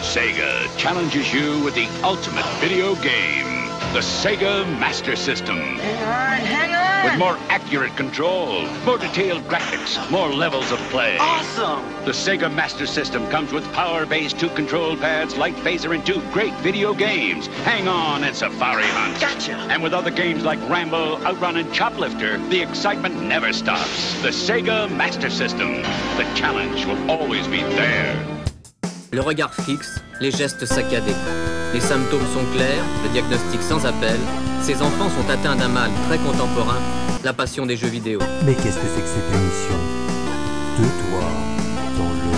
Sega challenges you with the ultimate video game, the Sega Master System. Hang on, hang on! With more accurate control, more detailed graphics, more levels of play. Awesome! The Sega Master System comes with power-based two control pads, light phaser, and two great video games. Hang on and Safari Hunt. Gotcha! And with other games like Rambo, Outrun, and Choplifter, the excitement never stops. The Sega Master System. The challenge will always be there. Le regard fixe, les gestes saccadés. Les symptômes sont clairs, le diagnostic sans appel. Ces enfants sont atteints d'un mal très contemporain, la passion des jeux vidéo. Mais qu'est-ce que c'est que cette émission? De toi dans le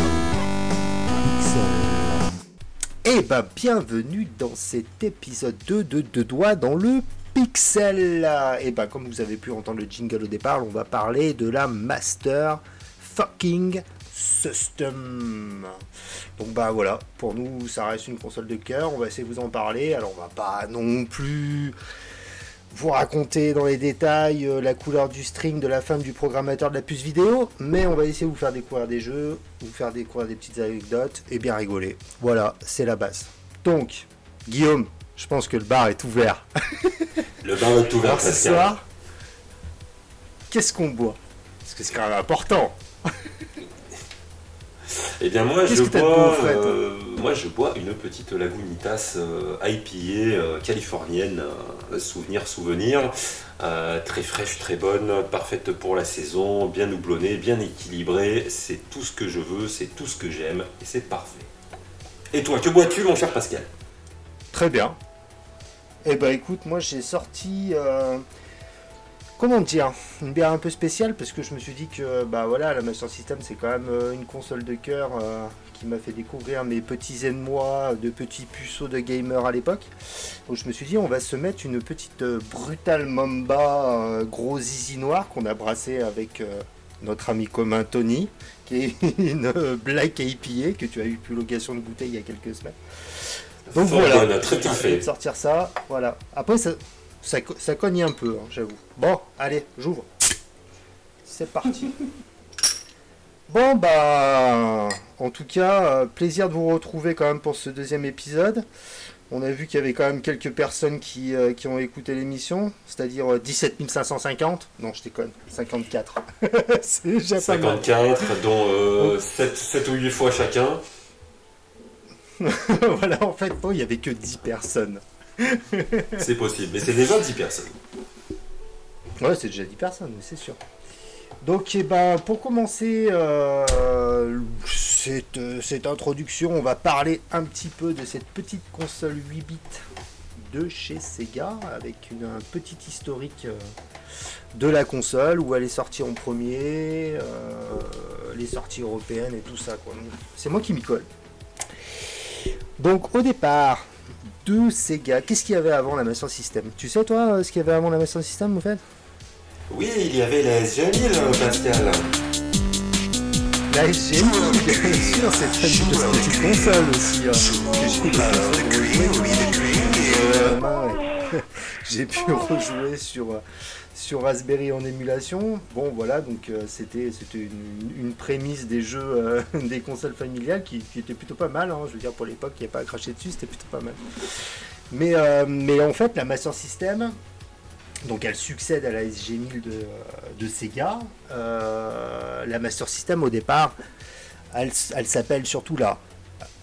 Pixel. Eh ben, bienvenue dans cet épisode 2 de Deux doigts dans le Pixel. Et ben, comme vous avez pu entendre le jingle au départ, on va parler de la Master Fucking System. Donc bah voilà, pour nous ça reste une console de cœur, on va essayer de vous en parler. Alors on va pas non plus vous raconter dans les détails euh, la couleur du string de la femme du programmateur de la puce vidéo, mais on va essayer de vous faire découvrir des jeux, vous faire découvrir des petites anecdotes et bien rigoler. Voilà, c'est la base. Donc, Guillaume, je pense que le bar est ouvert. Le bar est ouvert ce soir, qu'est-ce qu'on boit? Parce que c'est quand même important. Eh bien moi je bois, euh, moi je bois une petite Lagunitas euh, IPA euh, californienne, euh, souvenir souvenir, euh, très fraîche, très bonne, parfaite pour la saison, bien houblonnée, bien équilibrée. C'est tout ce que je veux, c'est tout ce que j'aime et c'est parfait. Et toi, que bois-tu mon cher Pascal? Très bien. Eh ben écoute, moi j'ai sorti, euh, comment dire, une bière un peu spéciale parce que je me suis dit que bah voilà, la Master System c'est quand même euh, une console de cœur euh, qui m'a fait découvrir mes petits moi de petits puceaux de gamer à l'époque. Donc je me suis dit on va se mettre une petite euh, brutale Mamba euh, gros zizi noir qu'on a brassé avec notre ami commun Tony, qui est une Black IPA que tu as eu plus l'occasion de goûter il y a quelques semaines. Donc voilà, très j'ai bien essayé fait. de sortir ça, voilà. Après ça, ça, co- ça cogne un peu, hein, j'avoue. Bon, allez, j'ouvre. C'est parti. Bon bah, en tout cas, euh, plaisir de vous retrouver quand même pour ce deuxième épisode. On a vu qu'il y avait quand même quelques personnes qui, euh, qui ont écouté l'émission, c'est-à-dire euh, 17 550. Non, je déconne, 54. C'est déjà pas mal. 54, dont euh, 7, ou 8 fois chacun. voilà, en fait, bon, il y avait que 10 personnes. C'est possible, mais c'est déjà 10 personnes. Ouais, c'est déjà 10 personnes, c'est sûr. Donc, eh ben, pour commencer euh, cette, euh, cette introduction, on va parler un petit peu de cette petite console 8 bits de chez Sega, avec une, un petit historique euh, de la console, où elle est sortie en premier, les sorties européennes et tout ça. C'est moi qui m'y colle. Donc, au départ de Sega, qu'est-ce qu'il y avait avant la Master System Tu sais, toi, euh, ce qu'il y avait avant la Master System, en fait Oui, il y avait la SG1000, Pascal. La SG, bien sûr, c'est une petite console aussi. hein, j'ai pu rejouer. Euh, ouais. J'ai pu rejouer sur, euh, sur Raspberry en émulation. Bon, voilà, donc euh, c'était une, prémisse des jeux euh, des consoles familiales qui, était plutôt pas mal. hein. Je veux dire, pour l'époque, il n'y a pas à cracher dessus, c'était plutôt pas mal. Mais, euh, mais en fait, la Master System, donc elle succède à la SG1000 de, de Sega. La Master System au départ, elle, elle s'appelle surtout là.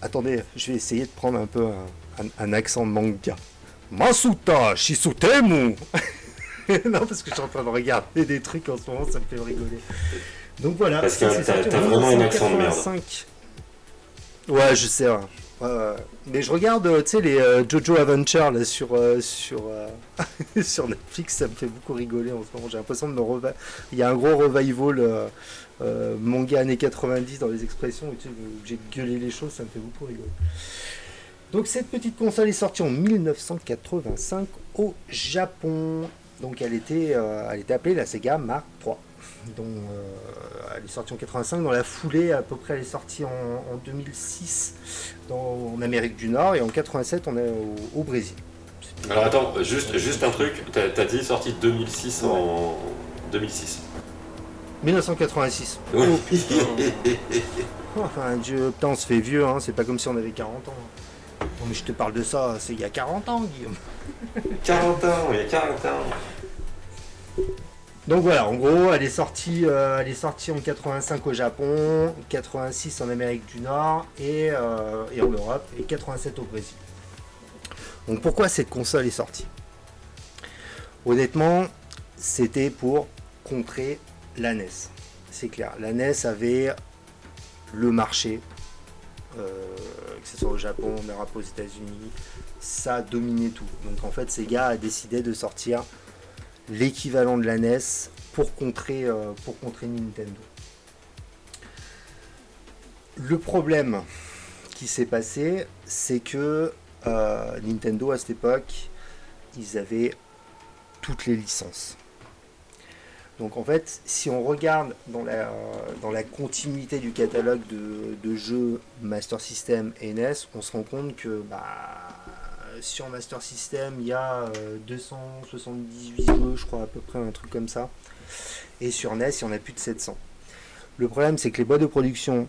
Attendez, je vais essayer de prendre un peu un, un- un accent de manga. Masuta Shisutemu Non, parce que je suis en train de regarder des trucs en ce moment, ça me fait rigoler. Donc voilà, Parce que t'as- vraiment un accent de merde. 1985. Ouais, je sais. ouais. Mais je regarde, euh, tu sais, les euh, Jojo Adventure là, sur, euh, sur, sur Netflix, ça me fait beaucoup rigoler en ce moment. J'ai l'impression de me reva- Il y a un gros revival manga années 90 dans les expressions tu j'ai gueulé les choses, ça me fait beaucoup rigoler. Donc cette petite console est sortie en 1985 au Japon. Donc elle était, euh, elle était appelée la Sega Mark III. Donc euh, elle est sortie en 85. Dans la foulée, à peu près, elle est sortie en, en 2006 dans- en Amérique du Nord et en 87 on est au, au Brésil. Alors attends, juste, juste un truc, t'as dit sortie 2006 en 2006. 1986. Oui. Oh, putain. Enfin, Dieu, putain, on se fait vieux, hein, c'est pas comme si on avait 40 ans. Non, mais je te parle de ça, c'est il y a 40 ans, Guillaume. 40 ans, il y a 40 ans. Donc voilà, en gros, elle est sortie, euh, elle est sortie en 85 au Japon, 86 en Amérique du Nord et, euh, et en Europe, et 87 au Brésil. Donc pourquoi cette console est sortie? Honnêtement, c'était pour contrer la NES. C'est clair. La NES avait le marché, que ce soit au Japon, en Europe, aux États-Unis, ça dominait tout. Donc en fait, Sega a décidé de sortir l'équivalent de la NES pour contrer, euh, pour contrer Nintendo. Le problème qui s'est passé, c'est que euh, Nintendo à cette époque, ils avaient toutes les licences. Donc en fait, si on regarde dans la, continuité du catalogue de, jeux Master System et NES, on se rend compte que bah, sur Master System, il y a euh, 278 jeux, je crois à peu près un truc comme ça. Et sur NES, il y en a plus de 700. Le problème, c'est que les boîtes de production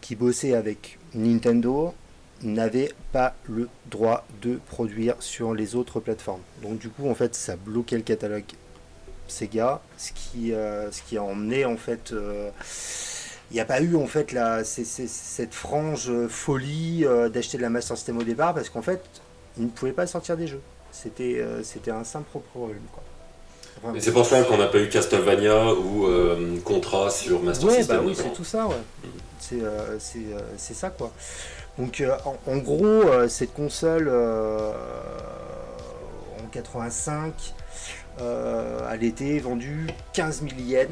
qui bossaient avec Nintendo n'avaient pas le droit de produire sur les autres plateformes. Donc du coup, en fait, ça bloquait le catalogue Sega, ce qui, euh, ce qui a emmené en fait... euh, il n'y a pas eu en fait la, cette frange folie euh, d'acheter de la Master System au départ parce qu'en fait ils ne pouvaient pas sortir des jeux. C'était euh, c'était un simple problème. Quoi. C'est pour ça qu'on n'a pas eu Castlevania ou euh, Contra sur Master Ouais, System. bah oui, c'est tout ça, ouais. C'est euh, c'est, ça, quoi. Donc, en, en gros, cette console, en 85, euh, elle était vendue 15 000 yens,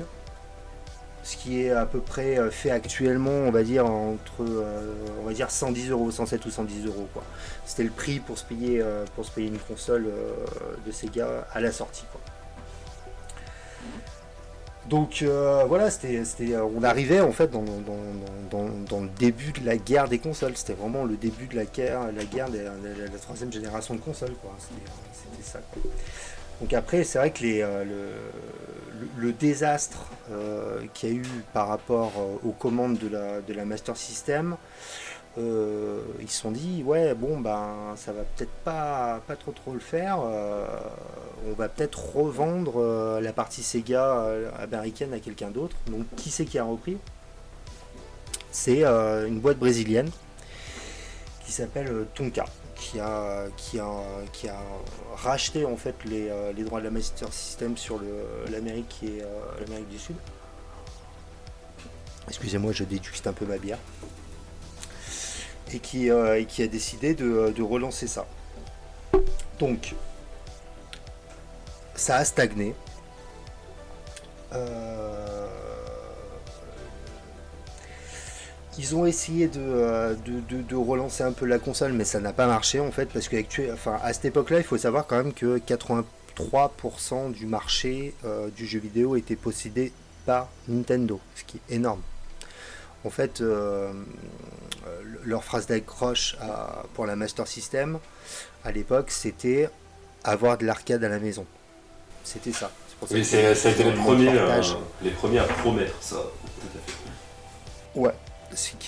ce qui est à peu près euh, fait actuellement, on va dire, entre, euh, on va dire 110 euros, 107 ou 110 euros, quoi. C'était le prix pour se payer, euh, pour se payer une console euh, de Sega à la sortie, quoi. Donc euh, voilà, c'était, euh, on arrivait en fait dans, le début de la guerre des consoles. C'était vraiment le début de la guerre, la guerre de la, troisième génération de consoles. Quoi. C'était, euh, c'était ça. quoi. Donc après, c'est vrai que euh, le, désastre euh, qu'il y a eu par rapport euh, aux commandes de la, Master System, ils se sont dit ouais bon ben ça va peut-être pas pas trop trop le faire on va peut-être revendre la partie Sega américaine à quelqu'un d'autre. Donc qui c'est qui a repris? C'est une boîte brésilienne qui s'appelle Tonka qui a qui a qui a racheté en fait les, euh, les droits de la Master System sur l'Amérique et euh, l'Amérique du Sud excusez-moi je déguste un peu ma bière et qui, euh, et qui a décidé de, de relancer ça. Donc, ça a stagné. Euh, Ils ont essayé de, euh, de, de- de relancer un peu la console, mais ça n'a pas marché en fait, parce que enfin, à cette époque-là, il faut savoir quand même que 83% du marché euh, du jeu vidéo était possédé par Nintendo, ce qui est énorme. En fait, euh, leur phrase d'accroche pour la Master System, à l'époque, c'était avoir de l'arcade à la maison. C'était ça. Oui, ça a été les premiers, euh, les premiers à promettre ça. Tout à fait. Ouais,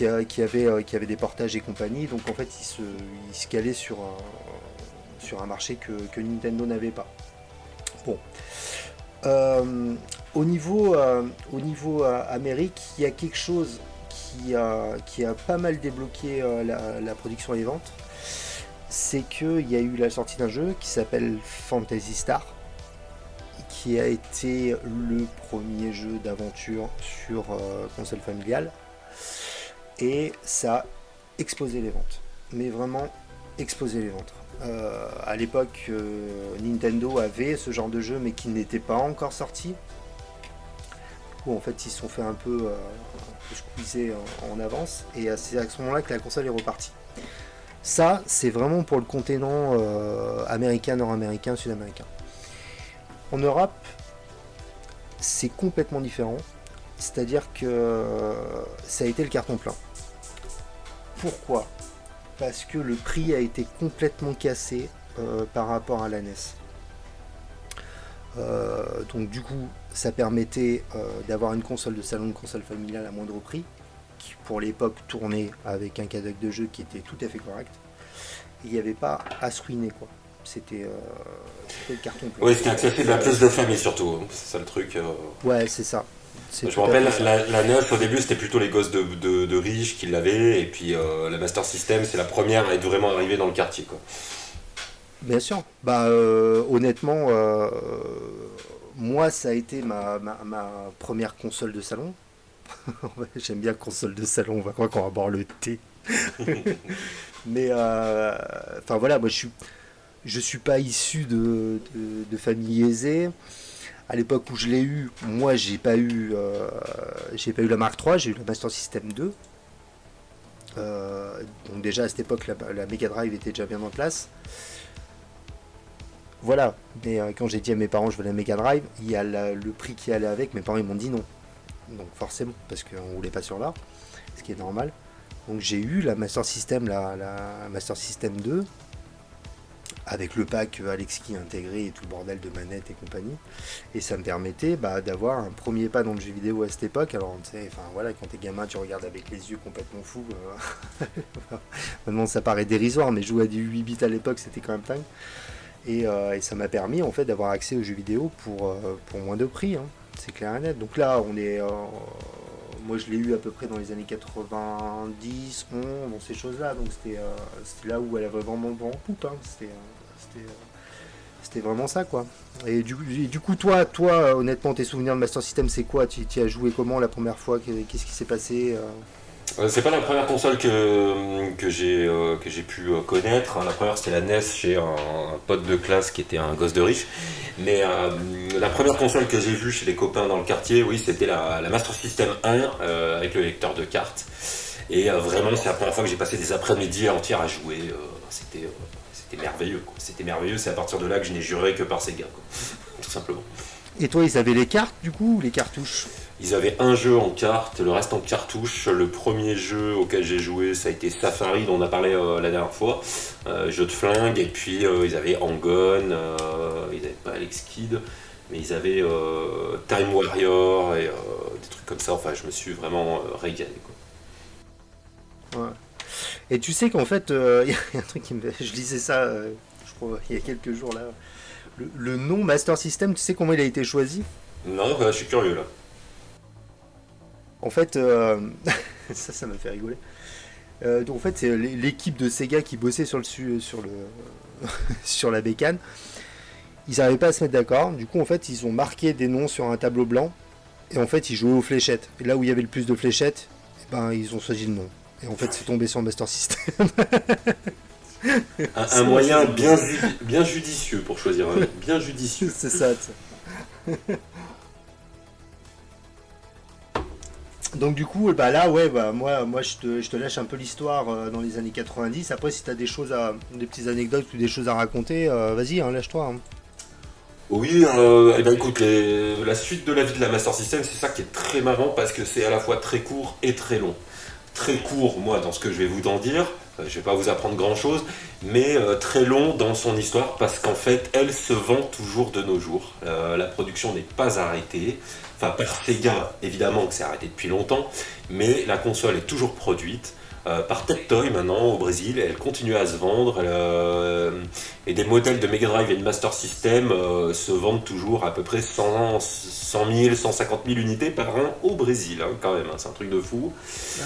euh, qui avait des portages et compagnie, donc en fait ils se, calaient sur un, sur un marché que, Nintendo n'avait pas. Bon. Euh, au niveau, euh, Amérique, il y a quelque chose qui a, pas mal débloqué la, production et les ventes. C'est qu'il y a eu la sortie d'un jeu qui s'appelle Fantasy Star, qui a été le premier jeu d'aventure sur console familiale et ça a explosé les ventes. Mais vraiment explosé les ventes. Euh, à l'époque, euh, Nintendo avait ce genre de jeu, mais qui n'était pas encore sorti. Où en fait, ils se sont fait un peu, euh, en, avance, et c'est à ce moment-là que la console est repartie. Ça, c'est vraiment pour le continent euh, américain, nord-américain, sud-américain. En Europe, c'est complètement différent. C'est-à-dire que euh, ça a été le carton plein. Pourquoi? Parce que le prix a été complètement cassé euh, par rapport à la NES. Euh, donc du coup, ça permettait euh, d'avoir une console de salon, une console familiale à moindre prix. qui pour l'époque tournait avec un catalogue de jeux qui était tout à fait correct. Il n'y avait pas à se ruiner quoi. C'était le carton plein. Oui, c'était accessible à plus de familles surtout. Hein. C'est ça le truc. Ouais, c'est ça. Je me rappelle, la, la, 9 au début c'était plutôt les gosses de, de, riches qui l'avaient, et puis la Master System c'est la première à être vraiment arrivée dans le quartier. Quoi. Bien sûr. Bah, honnêtement, moi, ça a été ma, première console de salon. J'aime bien console de salon, on va croire qu'on va boire le thé. Mais, euh, enfin voilà, moi je suis, je suis pas issu de, de, famille aisée. À l'époque où je l'ai eu, moi j'ai pas eu, euh, j'ai pas eu la Mark III, j'ai eu la Master System 2. Euh, donc déjà à cette époque la, la Mega Drive était déjà bien en place. Voilà, mais euh, quand j'ai dit à mes parents je veux la Mega Drive, il y a le prix qui allait avec, mes parents ils m'ont dit non. Donc forcément, parce qu'on roulait pas sur l'art, ce qui est normal. Donc j'ai eu la Master System, la, Master System 2, avec le pack Alexki intégré et tout le bordel de manettes et compagnie. Et ça me permettait bah, d'avoir un premier pas dans le jeu vidéo à cette époque. Alors, tu sais, enfin voilà, quand t'es gamin, tu regardes avec les yeux complètement fous. Euh. Maintenant, ça paraît dérisoire, mais jouer à du 8 bits à l'époque, c'était quand même dingue. Euh, et, ça m'a permis en fait d'avoir accès aux jeux vidéo pour, euh, moins de prix, hein. c'est clair et net. Donc là, on est, moi je l'ai eu à peu près dans les années 90, 11, dans ces choses-là. Donc c'était là où elle avait vraiment le en poupe. C'était vraiment ça quoi. Et du, du, coup, toi, toi, honnêtement, tes souvenirs de Master System, c'est quoi? Tu, as joué comment la première fois? Qu'est-ce qui s'est passé euh, c'est pas la première console que, que j'ai euh, pu euh, connaître. La première c'était la NES chez un, pote de classe qui était un gosse de riche. Mais la première console que j'ai vue chez les copains dans le quartier, oui, c'était la, Master System 1 avec le lecteur de cartes. Et vraiment, c'est la première fois que j'ai passé des après-midi entières à jouer. c'était c'était merveilleux. C'était merveilleux. C'est à partir de là que je n'ai juré que par Sega, quoi. tout simplement. Et toi, ils avaient les cartes du coup, les cartouches? Ils avaient un jeu en carte, le reste en cartouche. Le premier jeu auquel j'ai joué, ça a été Safari, dont on a parlé euh, la dernière fois. Euh, jeu de flingue. Et puis euh, ils avaient Angon, ils n'avaient pas Alex Kidd, mais ils avaient Time Warrior et des trucs comme ça. Enfin, je me suis vraiment régalé. Ouais. Et tu sais qu'en fait, il y, a un truc qui me. Je lisais ça, je crois, il y a quelques jours là. Le, nom Master System, tu sais comment il a été choisi? Non, bah, je suis curieux là. En fait, euh, ça, ça m'a fait rigoler. Euh, donc en fait, c'est l'équipe de Sega qui bossait sur le sur le sur la bécane. Ils n'arrivaient pas à se mettre d'accord. Du coup, en fait, ils ont marqué des noms sur un tableau blanc. Et en fait, ils jouaient aux fléchettes. Et là où il y avait le plus de fléchettes, eh ben, ils ont choisi le nom. Et en fait, c'est tombé sur Master System. un, moyen bien, bien judicieux pour choisir un bien judicieux. c'est ça. Donc du coup, bah là, ouais, bah moi, moi, je te, je te lâche un peu l'histoire euh, dans les années 90. Après, si tu as des choses à, des petites anecdotes ou des choses à raconter, euh, vas-y, hein, lâche-toi. Hein. Oui, euh, eh ben, écoute, la suite de la vie de la Master System, c'est ça qui est très marrant parce que c'est à la fois très court et très long. Très court, moi, dans ce que je vais vous en dire, je vais pas vous apprendre grand chose, mais très long dans son histoire parce qu'en fait, elle se vend toujours de nos jours. la production n'est pas arrêtée. Enfin, par Sega, évidemment que c'est arrêté depuis longtemps, mais la console est toujours produite. Euh, par Tectoy maintenant au Brésil. Elle continue à se vendre. Euh, et des modèles de Mega Drive et de Master System euh, se vendent toujours à peu près 100, 100 000, 150 000 unités par an au Brésil, hein, quand même. Hein, c'est un truc de fou.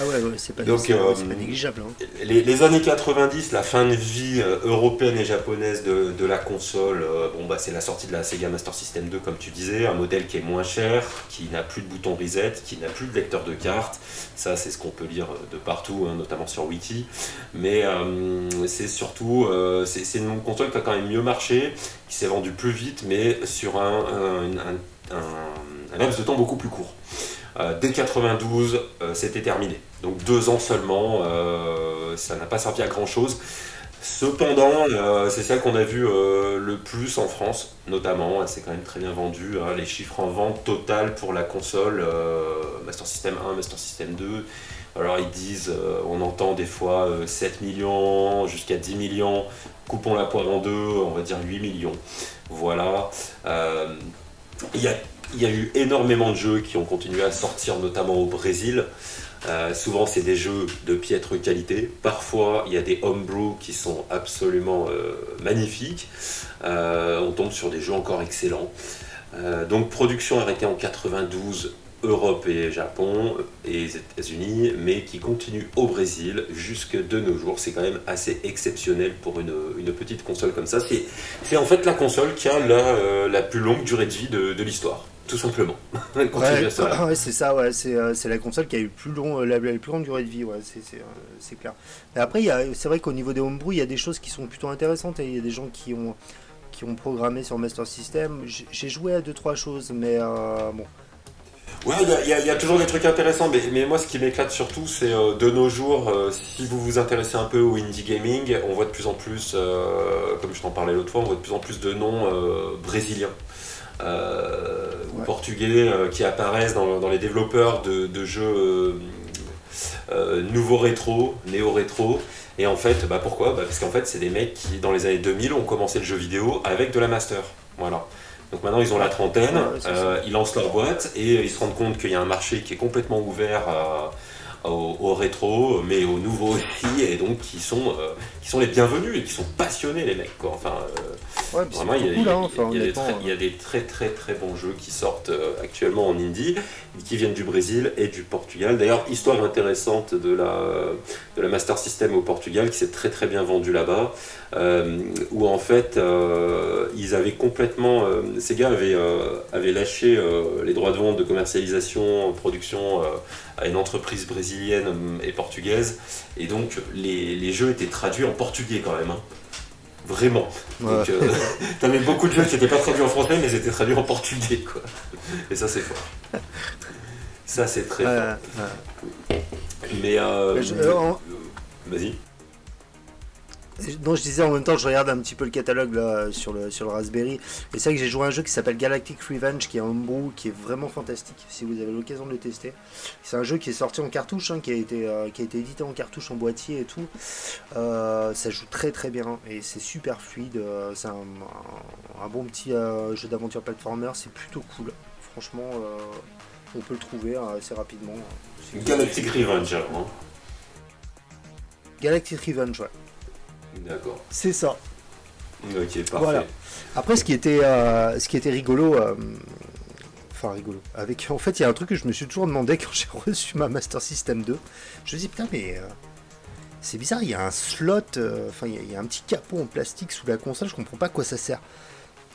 Ah ouais, c'est pas, pas, négligeable. Hein. Les, années 90, la fin de vie européenne et japonaise de, la console, bon, bah, c'est la sortie de la Sega Master System 2, comme tu disais. Un modèle qui est moins cher, qui n'a plus de bouton reset, qui n'a plus de lecteur de cartes. Ça, c'est ce qu'on peut lire de partout, notamment sur Wiki. Mais euh, c'est surtout, euh, c'est une console quand même mieux marché, qui s'est vendue plus vite, mais sur un, laps de temps beaucoup plus court. Euh, dès 92, c'était terminé. Donc deux ans seulement, ça n'a pas servi à grand chose. Cependant, c'est celle qu'on a vu le plus en France, notamment. Elle s'est quand même très bien vendue. Hein. les chiffres en vente totale pour la console Master System 1, Master System 2, alors ils disent, euh, on entend des fois 7 euh, millions jusqu'à 10 millions, coupons la poire en deux, on va dire 8 millions. Voilà. Euh, il y a eu énormément de jeux qui ont continué à sortir, notamment au Brésil. Euh, souvent, c'est des jeux de piètre qualité. Parfois, il y a des homebrew qui sont absolument euh, magnifiques. On tombe sur des jeux encore excellents. donc, production arrêtée en 92, Europe et Japon et États-Unis, mais qui continue au Brésil jusque de nos jours. C'est quand même assez exceptionnel pour une, petite console comme ça. C'est en fait la console qui a la, plus longue durée de vie de l'histoire tout simplement. ouais, c'est ça, ouais, euh, c'est la console qui a eu plus long, euh, la, plus grande durée de vie, ouais, c'est euh, clair. Mais après, c'est vrai qu'au niveau des homebrew, il y a des choses qui sont plutôt intéressantes et il y a des gens qui ont, qui ont programmé sur Master System. J'ai joué à deux trois choses, mais bon. Ouais, il y, a toujours des trucs intéressants, mais, mais moi ce qui m'éclate surtout, c'est de nos jours, si vous vous intéressez un peu au indie gaming, on voit de plus en plus, comme je t'en parlais l'autre fois, on voit de plus en plus de noms brésiliens. Euh, ou portugais euh, qui apparaissent dans, les développeurs de, jeux euh, nouveaux rétro, néo-rétro. Et en fait, bah pourquoi? Bah Parce qu'en fait, c'est des mecs qui, dans les années 2000, ont commencé le jeu vidéo avec de la master. Voilà. Donc maintenant, ils ont la trentaine, ils lancent leur boîte et ils se rendent compte qu'il y a un marché qui est complètement ouvert à au, rétro, mais aux nouveaux aussi, et donc qui sont, euh, qui sont les bienvenus et qui sont passionnés, les mecs. Quoi. Enfin, vraiment, il y, a des très très très bons jeux qui sortent euh, actuellement en indie, qui viennent du Brésil et du Portugal. D'ailleurs, histoire intéressante de la, de la Master System au Portugal, qui s'est très très bien vendu là-bas, euh, où en fait, ils avaient complètement. ces gars avaient, avaient lâché les droits de vente, de commercialisation, production à une entreprise brésilienne et portugaise. Et donc les, jeux étaient traduits en portugais quand même. Hein. Vraiment. Donc, euh, t'avais beaucoup de jeux qui n'étaient pas traduits en français, mais ils étaient traduits en portugais, quoi. Et ça, c'est fort. Ça, c'est très fort. Mais. Euh, euh, vas-y. Donc je disais en même temps, je regarde un petit peu le catalogue là, sur, le, sur le Raspberry. Et c'est vrai que j'ai joué à un jeu qui s'appelle Galactic Revenge, qui est un homebrew, qui est vraiment fantastique, si vous avez l'occasion de le tester. C'est un jeu qui est sorti en cartouche, hein, qui, a été, euh, qui a été édité en cartouche, en boîtier et tout. Euh, ça joue très très bien et c'est super fluide. Euh, c'est un, bon petit jeu d'aventure platformer, c'est plutôt cool. Franchement, on peut le trouver assez rapidement. Galactic Revenge, hein. Galactic Revenge, ouais. D'accord. C'est ça. Ok, parfait. Voilà. Après, ce qui était, euh, ce qui était rigolo, euh, enfin rigolo, avec, en fait, il y a un truc que je me suis toujours demandé quand j'ai reçu ma Master System 2. Je me dis, putain, mais euh, c'est bizarre, il y a un slot, enfin, il, y a un petit capot en plastique sous la console, je comprends pas à quoi ça sert.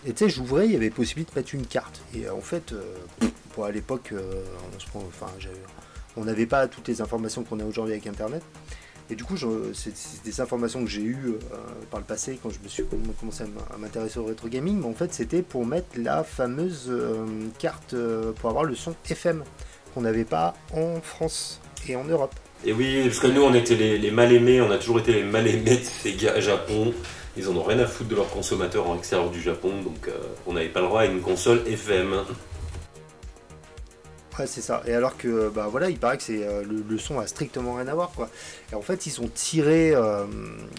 Et tu sais, j'ouvrais, il y avait possibilité de mettre une carte. Et en fait, pour à l'époque, enfin, on n'avait pas toutes les informations qu'on a aujourd'hui avec Internet. Et du coup, c'est des informations que j'ai eues euh, par le passé quand je me suis commencé à m'intéresser au rétro gaming. Mais en fait, c'était pour mettre la fameuse euh, carte euh, pour avoir le son FM qu'on n'avait pas en France et en Europe. Et oui, parce que nous, on était les, mal aimés, on a toujours été les mal aimés de ces gars Japon. Ils en ont rien à foutre de leurs consommateurs en extérieur du Japon, donc on n'avait pas le droit à une console FM c'est ça. Et alors que, bah voilà, il paraît que c'est euh, le, son a strictement rien à voir, quoi. Et en fait, ils ont tiré, euh,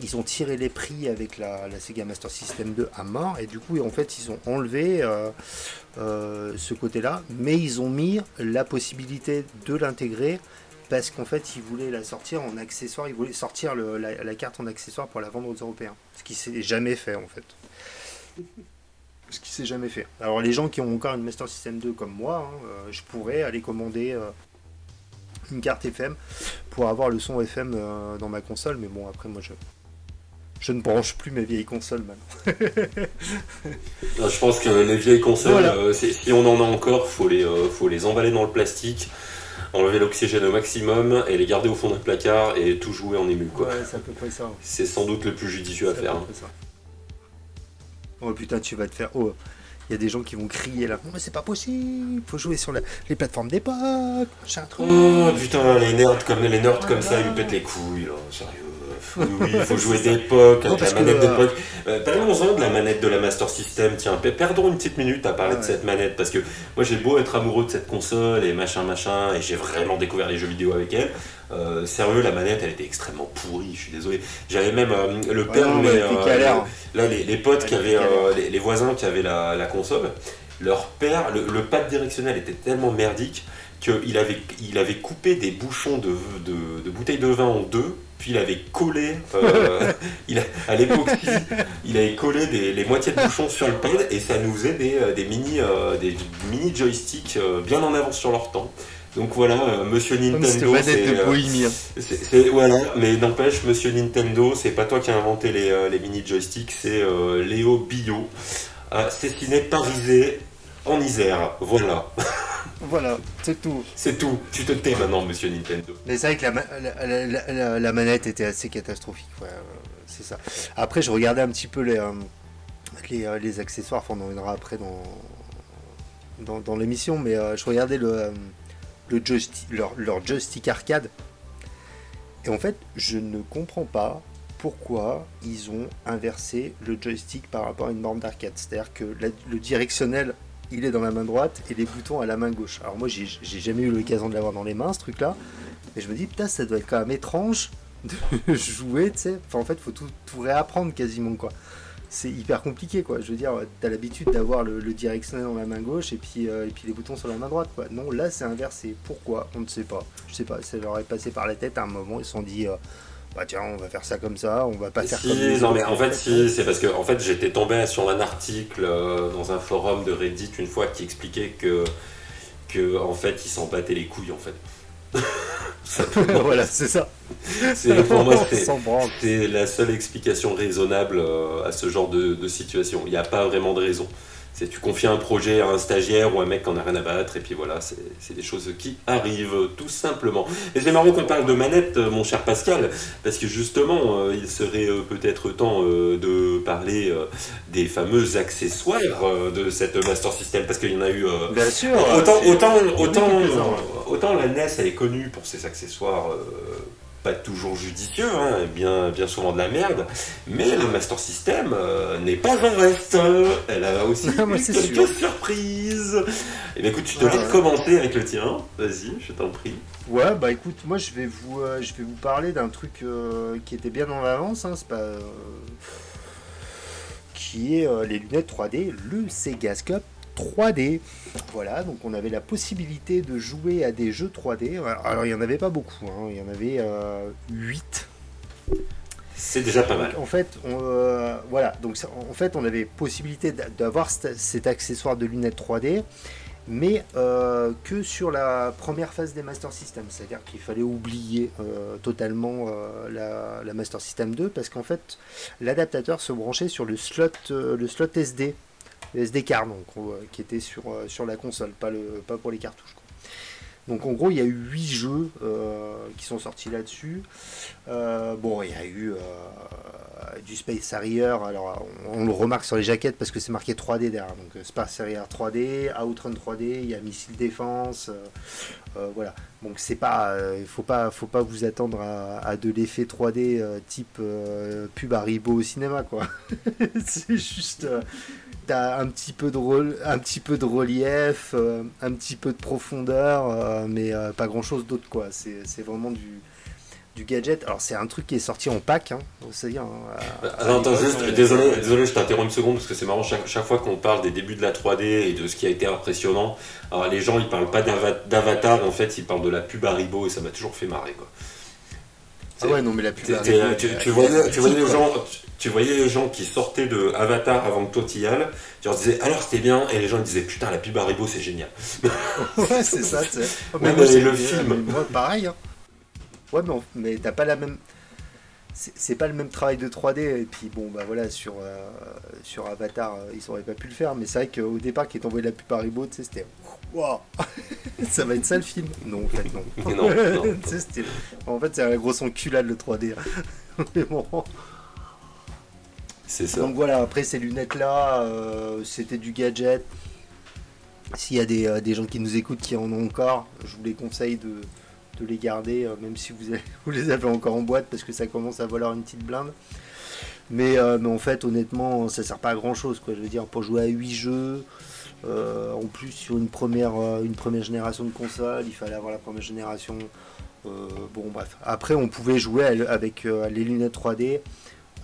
ils ont tiré les prix avec la, Sega Master System 2 à mort, et du coup, en fait, ils ont enlevé euh, ce côté-là, mais ils ont mis la possibilité de l'intégrer parce qu'en fait, ils voulaient la sortir en accessoire, ils voulaient sortir la, la, carte en accessoire pour la vendre aux Européens, ce qui s'est jamais fait en fait ce qui s'est jamais fait. Alors les gens qui ont encore une Master System 2 comme moi, hein, euh, je pourrais aller commander euh, une carte FM pour avoir le son FM euh, dans ma console, mais bon après moi je je ne branche plus mes vieilles consoles maintenant. je pense que les vieilles consoles, si on en a encore, faut les faut les emballer dans le plastique enlever l'oxygène au maximum et les garder au fond d'un placard et tout jouer en ému quoi. Ouais, c'est à peu près ça. C'est sans doute le plus judicieux à faire. Hein. Oh putain, tu vas te faire. Oh, il y a des gens qui vont crier là. Non, mais c'est pas possible. Faut jouer sur les plateformes d'époque. Oh putain, les nerds comme les nerds comme ça, ils pètent les couilles là. Sérieux. Oui, il faut jouer d'époque, avec la manette d'époque. Euh, Parlons-en de la manette de la Master System. Tiens, perdons une petite minute à parler de cette manette parce que moi j'ai beau être amoureux de cette console et machin machin et j'ai vraiment découvert les jeux vidéo avec elle. Euh, sérieux, la manette elle était extrêmement pourrie, je suis désolé. J'avais même euh, le père, mais, là les, potes qui avaient, les, voisins qui avaient la, console, leur père, le, le pad directionnel était tellement merdique qu'il avait, le, était tellement merdique qu'il avait, il avait coupé des bouchons de, de, bouteilles de vin en deux, puis il avait collé, euh, il à l'époque, il avait collé les moitiés de bouchons sur le pad et ça nous faisait des, euh, mini, euh, des mini joysticks bien en avance sur leur temps. Donc voilà, Monsieur Nintendo, c'est voilà, mais n'empêche, Monsieur Nintendo, c'est pas toi qui as inventé les, les mini joysticks, c'est Léo Bio. c'est ciné parisé en Isère, voilà. Voilà, c'est tout. C'est tout. Tu te tais maintenant, monsieur Nintendo. Mais c'est vrai que la, la, manette était assez catastrophique. Euh, c'est ça. Après, je regardais un petit peu les, euh, euh, les, accessoires. Enfin, on en reviendra après dans, dans, l'émission. Mais je regardais le, le leur, leur joystick arcade. Et en fait, je ne comprends pas pourquoi ils ont inversé le joystick par rapport à une borne d'arcade. C'est-à-dire que le directionnel il est dans la main droite et les boutons à la main gauche. Alors moi, j'ai jamais eu l'occasion de l'avoir dans les mains, ce truc-là. Et je me dis, putain, ça doit être quand même étrange de jouer, tu sais. Enfin, en fait, faut tout, tout réapprendre quasiment, quoi. C'est hyper compliqué, quoi. Je veux dire, t'as l'habitude d'avoir le, directionnel dans la main gauche et puis, euh, et puis les boutons sur la main droite, quoi. Non, là, c'est inversé. Pourquoi? On ne sait pas. Je sais pas. Ça leur est passé par la tête à un moment. Ils se sont dit, euh, bah tiens, on va faire ça comme ça, on va pas faire comme ça. Non, mais en fait, si, c'est parce que en fait, j'étais tombé sur un article euh, dans un forum de Reddit une fois qui expliquait que, que en fait, ils s'en battaient les couilles, en fait. voilà, c'est ça. C'est, pour moi, c'est, la seule explication raisonnable euh, à ce genre de, de situation. Il n'y a pas vraiment de raison tu confies un projet à un stagiaire ou un mec qui en a rien à battre, et puis voilà, c'est des choses qui arrivent tout simplement. Et c'est marrant qu'on parle de manette, euh, mon cher Pascal, parce que justement, euh, il serait euh, peut-être temps de parler des fameux accessoires de cette Master System, parce qu'il y en a eu. Bien sûr Autant, autant, autant, autant la NES, elle est connue pour ses accessoires pas toujours judicieux, hein, bien, bien souvent de la merde, mais le Master System euh, n'est pas en reste. Elle a aussi quelques surprises. Et eh bien écoute, tu te laisses commencer avec le tien. Vas-y, je t'en prie. Ouais, bah écoute, moi je vais vous, euh, je vais vous parler d'un truc euh, qui était bien en avance, hein, c'est pas, qui est les lunettes 3D, le Segascope 3D. Voilà, donc on avait la possibilité de jouer à des jeux 3D. Alors il n'y en avait pas beaucoup, hein. il y en avait 8. Euh, C'est déjà pas mal. en fait, on, euh, voilà, donc en fait on avait possibilité d'avoir cet accessoire de lunettes 3D, mais euh, que sur la première phase des Master System. C'est-à-dire qu'il fallait oublier totalement la, la, Master System 2 parce qu'en fait l'adaptateur se branchait sur le slot, le slot SD SD card donc, euh, qui était sur, euh, sur la console, pas, le, pas pour les cartouches. Donc en gros, il y a eu 8 jeux euh, qui sont sortis là-dessus. bon, il y a eu du Space Harrier. Alors on, le remarque sur les jaquettes parce que c'est marqué 3D derrière. Donc Space Harrier 3D, Outrun 3D, il y a Missile Défense. voilà. Donc c'est pas, il faut pas, faut pas vous attendre à, de l'effet 3D type pub Haribo au cinéma quoi. c'est juste un petit peu de, un petit peu de relief, euh, un petit peu de profondeur, euh, mais euh, pas grand chose d'autre quoi. C'est vraiment du, du gadget. Alors c'est un truc qui est sorti en pack, hein, dire. Hein, attends, juste, désolé, désolé, je t'interromps une seconde parce que c'est marrant chaque, chaque fois qu'on parle des débuts de la 3D et de ce qui a été impressionnant. Alors les gens ils parlent pas d'Avatar, en fait ils parlent de la pub Haribo et ça m'a toujours fait marrer quoi. Ah ouais, non, mais la pub. Tu, tu, voyais, tu, voyais les gens, tu voyais les gens qui sortaient de Avatar avant que toi t'y ailles, tu leur disais alors c'était bien, et les gens disaient putain, la pub Haribo c'est génial. ouais, c'est ça, tu sais. mais, le film. moi, pareil. Hein. Ouais, mais, mais t'as pas la même c'est pas le même travail de 3D et puis bon bah voilà sur euh, sur Avatar euh, ils auraient pas pu le faire mais c'est vrai qu'au départ qui est envoyé la pub Haribo tu sais c'était waouh! Ça va être ça le film? Non en fait non, non, non. en fait c'est un gros enculade le 3D mais bon. C'est ça. Donc voilà après ces lunettes là euh, c'était du gadget. S'il y a des, des gens qui nous écoutent qui en ont encore je vous les conseille de de les garder, euh, même si vous, vous, les avez encore en boîte, parce que ça commence à valoir une petite blinde. Mais, euh, mais en fait, honnêtement, ça sert pas à grand chose. Quoi. Je veux dire, pour jouer à 8 jeux, euh, en plus sur une première, une première génération de console, il fallait avoir la première génération. bon, bref. Après, on pouvait jouer avec les lunettes 3D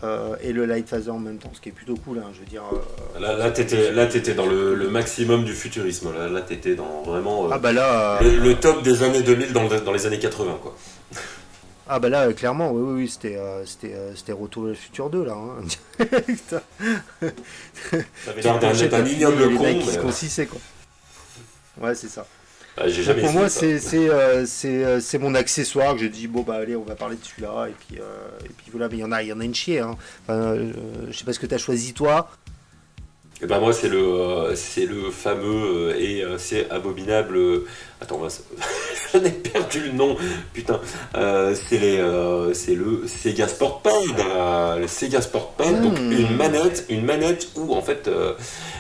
euh, et le light phaser en même temps, ce qui est plutôt cool. Hein, je veux dire. euh, Là, là t'étais, là, t'étais dans le, le maximum du futurisme. Là, là t'étais dans vraiment euh, ah bah là, le, le top des années 2000 dans, dans les années 80, quoi. ah bah là, clairement, oui, oui, oui, c'était, c'était, c'était Retour vers le futur 2 là. Hein. T'avais l'air d'un, ignoble les con, mecs qui mais, se conscisaient quoi. Ouais, c'est ça. Ah, j'ai Donc, jamais pour moi, ça. c'est c'est euh, euh, c'est mon accessoire que j'ai dit bon bah allez, on va parler de celui-là et puis euh, et puis voilà, mais il y en a il y en a une chier. Hein. Enfin, euh, je sais pas ce que t'as choisi toi. Et ben moi c'est le euh, c'est le fameux et c'est abominable. Attends, moi, j'en ai perdu le nom. Putain, c'est les c'est le Sega Sport Pad, le Sega Sport Pad. Donc Hmm. une manette, une manette où en fait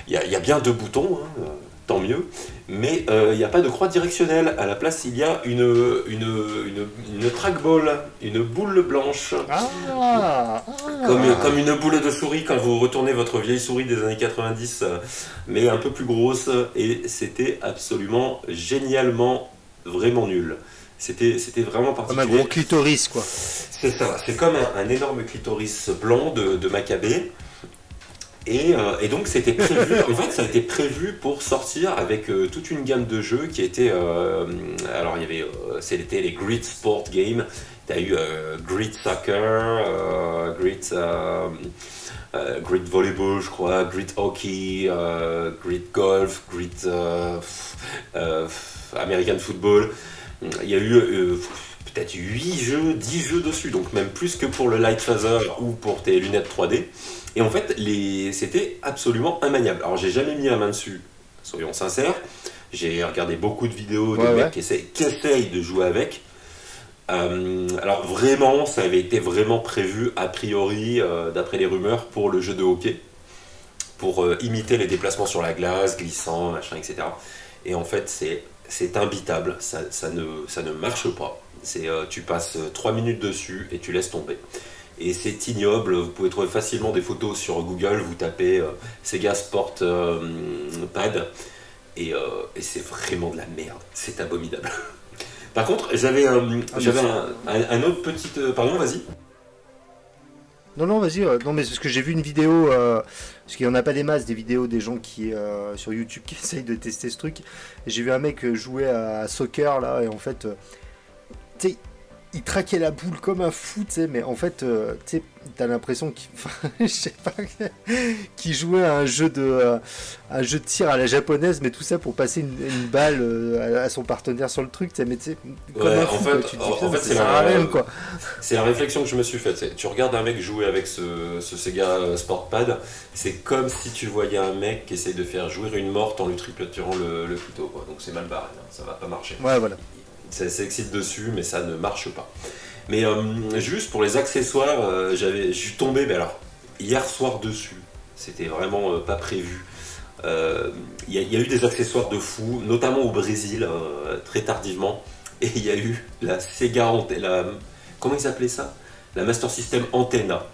il y, a, y a bien deux boutons. hein, Tant mieux, mais euh, il n'y a pas de croix directionnelle. À la place, il y a une, une, une, une trackball, une boule blanche. Ah, Comme, comme une boule de souris quand vous retournez votre vieille souris des années 90, euh, mais un peu plus grosse, et c'était absolument génialement vraiment nul. C'était c'était vraiment Comme un particulier. gros clitoris quoi. C'est ça, c'est comme un, un énorme clitoris blanc de, de Maccabée. Et, euh, et donc c'était prévu, en fait ça a été prévu pour sortir avec euh, toute une gamme de jeux qui étaient, euh, alors il y avait, c'était les Grid Sport Games, tu as eu Grid Soccer, Grid, Grid Volleyball je crois, Grid Hockey, Grid Golf, Grid American Football, il y a eu peut-être 8 jeux, 10 jeux dessus, donc même plus que pour le Light Phaser ou pour tes lunettes 3D. Et en fait, les... c'était absolument immaniable. Alors, j'ai jamais mis la main dessus, soyons sincères. J'ai regardé beaucoup de vidéos de Ouais, mecs ouais. qui essayent, qui essayent de jouer avec. Euh, alors, vraiment, ça avait été vraiment prévu, a priori, euh, d'après les rumeurs, pour le jeu de hockey. Pour euh, imiter les déplacements sur la glace, glissant, machin, etc. Et en fait, c'est c'est imbitable. Ça, ça ne, ça ne marche pas. C'est, tu passes 3 minutes dessus et tu laisses tomber. Et c'est ignoble. Vous pouvez trouver facilement des photos sur Google. Vous tapez euh, Sega Sport euh, Pad. Et, euh, et c'est vraiment de la merde. C'est abominable. Par contre, j'avais Ah, un, un- un autre petit. pardon, vas-y. Non, non, vas-y. euh, non, mais parce que j'ai vu une vidéo, euh, parce qu'il n'y en a pas des masses, des vidéos des gens qui, euh, sur YouTube qui essayent de tester ce truc. J'ai vu un mec jouer à soccer, là, et en fait, tu sais, il traquait la boule comme un fou, tu sais, mais en fait, euh, tu sais, t'as l'impression qu'il, enfin, je sais pas, qu'il jouait à un jeu de, euh, un jeu de tir à la japonaise, mais tout ça pour passer une, une balle euh, à, son partenaire sur le truc, tu sais, mais tu sais, comme Ouais, un en fou, fait- quoi. Tu te dis, en- en fait, c'est la- rien, quoi. C'est la réflexion que je me suis faite. Tu regardes un mec jouer avec ce, ce Sega Sportpad, c'est comme si tu voyais un mec qui essaye de faire jouer une morte en lui tripotant le, le couteau. Quoi. Donc c'est mal barré, hein, ça va pas marcher. Ouais, voilà. Ça s'excite dessus, mais ça ne marche pas. Mais euh, juste pour les accessoires, euh, j'avais, je suis tombé, mais alors, hier soir dessus. C'était vraiment euh, pas prévu. Il y, a- il y a eu des accessoires de fou, notamment au Brésil, très tardivement. Et il y a eu la Sega Ante- la Comment ils appelaient ça? La Master System Antenna.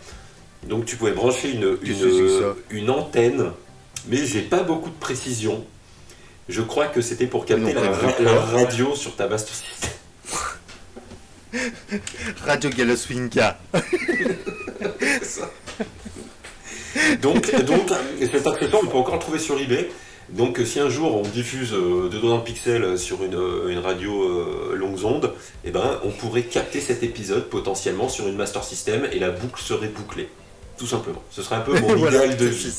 Donc tu pouvais brancher une antenne, mais j'ai pas beaucoup de précision. Je crois que c'était pour capter Non, la, ra- radio sur ta Master System. Radio Galoswinka. Donc, donc cet accessoire, on peut encore le trouver sur eBay. Donc, si un jour on diffuse euh, de 2 pixels sur une, euh, une radio euh, longues ondes, eh ben, on pourrait capter cet épisode potentiellement sur une Master System et la boucle serait bouclée. Tout simplement. Ce serait un peu mon Voilà, idéal de vie.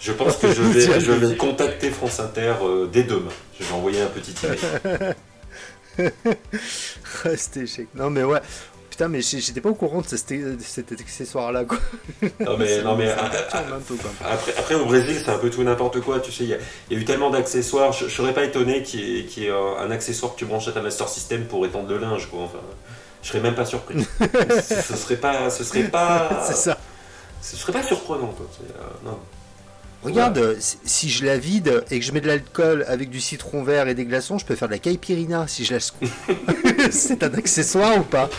Je pense que je vais, je vais contacter France Inter euh, dès demain. Je vais envoyer un petit email. Reste échec. Non mais ouais. Putain mais j'étais pas au courant de cet, cet accessoire là quoi. Non mais, non, mais peu. Après, après, au Brésil, c'est un peu tout n'importe quoi. Tu sais, il y, a- il y a eu tellement d'accessoires. Je, je serais pas étonné qu'il y ait, qu'il y ait un, accessoire que tu branches à ta Master System pour étendre le linge. Quoi. Enfin, je serais même pas surpris. ce, ce serait pas, ce serait pas, c'est ça. ce serait pas surprenant. Quoi. Euh, non. Regarde, euh, si- je la vide et que je mets de l'alcool avec du citron vert et des glaçons, je peux faire de la caipirinha si je la secoue. c'est un accessoire ou pas?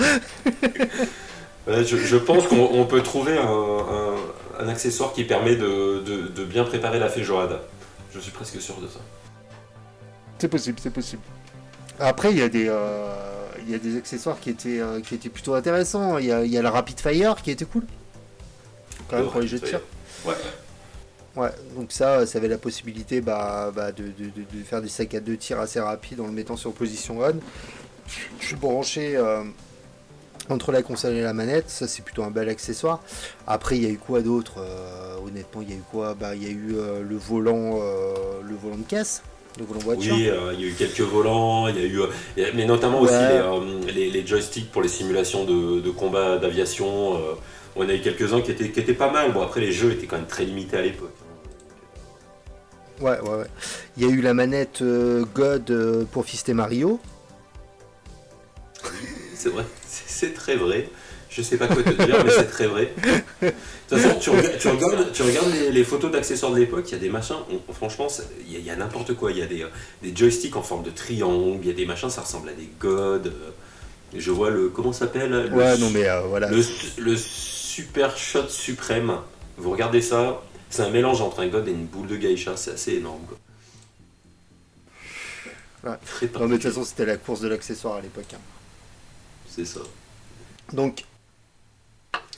Ouais, je, je pense qu'on on peut trouver un, un- un accessoire qui permet de, de- de bien préparer la feijoada. Je suis presque sûr de ça. C'est possible, c'est possible. Après, il y a des, euh, il y a des accessoires qui étaient, euh, qui étaient plutôt intéressants. Il y a, il y a le Rapid Fire qui était cool. quand même pour les jeux de tir. Ouais. Ouais, donc ça, ça avait la possibilité bah, bah, de, de- faire des sacs à deux tirs assez rapides en le mettant sur position on. Je suis branché euh, entre la console et la manette, ça c'est plutôt un bel accessoire. Après, il y a eu quoi d'autre Euh, Honnêtement, il y a eu quoi? Bah, il y a eu euh, le volant, le volant de caisse, le volant voiture. Oui, il y a eu quelques volants, il y a eu, mais notamment Ouais. aussi les, les- les joysticks pour les simulations de, de combat d'aviation. On a eu quelques-uns qui étaient, qui étaient pas mal. Bon, après, les jeux étaient quand même très limités à l'époque. Ouais, ouais, ouais. Il y a eu la manette euh, God euh, pour Fist et Mario. C'est vrai, c'est très vrai. Je sais pas quoi te dire, mais c'est très vrai. De toute façon, tu regardes, tu regardes, tu regardes les, les photos d'accessoires de l'époque, il y a des machins, on- franchement, il y a, n'importe quoi. Il y a des, euh, des joysticks en forme de triangle, il y a des machins, ça ressemble à des gods. euh, Je vois le. Comment ça s'appelle le Ouais, non mais voilà. le, le Super Shot Suprême. Vous regardez ça, c'est un mélange entre un god et une boule de geisha, c'est assez énorme. Quoi. Ouais. Très Non mais de toute façon, c'était la course de l'accessoire à l'époque. hein. c'est ça. Donc,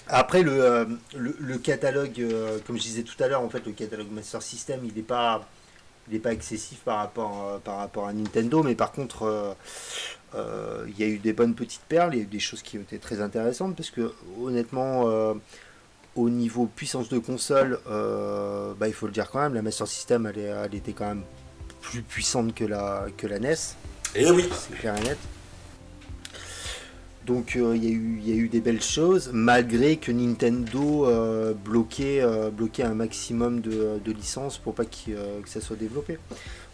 après le, euh, le, le catalogue, euh, comme je disais tout à l'heure, en fait, le catalogue Master System, il n'est pas, il est pas excessif par rapport, euh, par rapport à Nintendo, mais par contre, euh, il y a eu des bonnes petites perles, il y a eu des choses qui ont été très intéressantes, parce que honnêtement, euh, au niveau puissance de console, euh, bah, il faut le dire quand même, la Master System, elle, était quand même plus puissante que la, que la NES Et oui, c'est clair et net. Donc il y, a eu- il y a eu des belles choses, malgré que Nintendo bloquait, bloquait un maximum de, de licences pour pas que ça soit développé.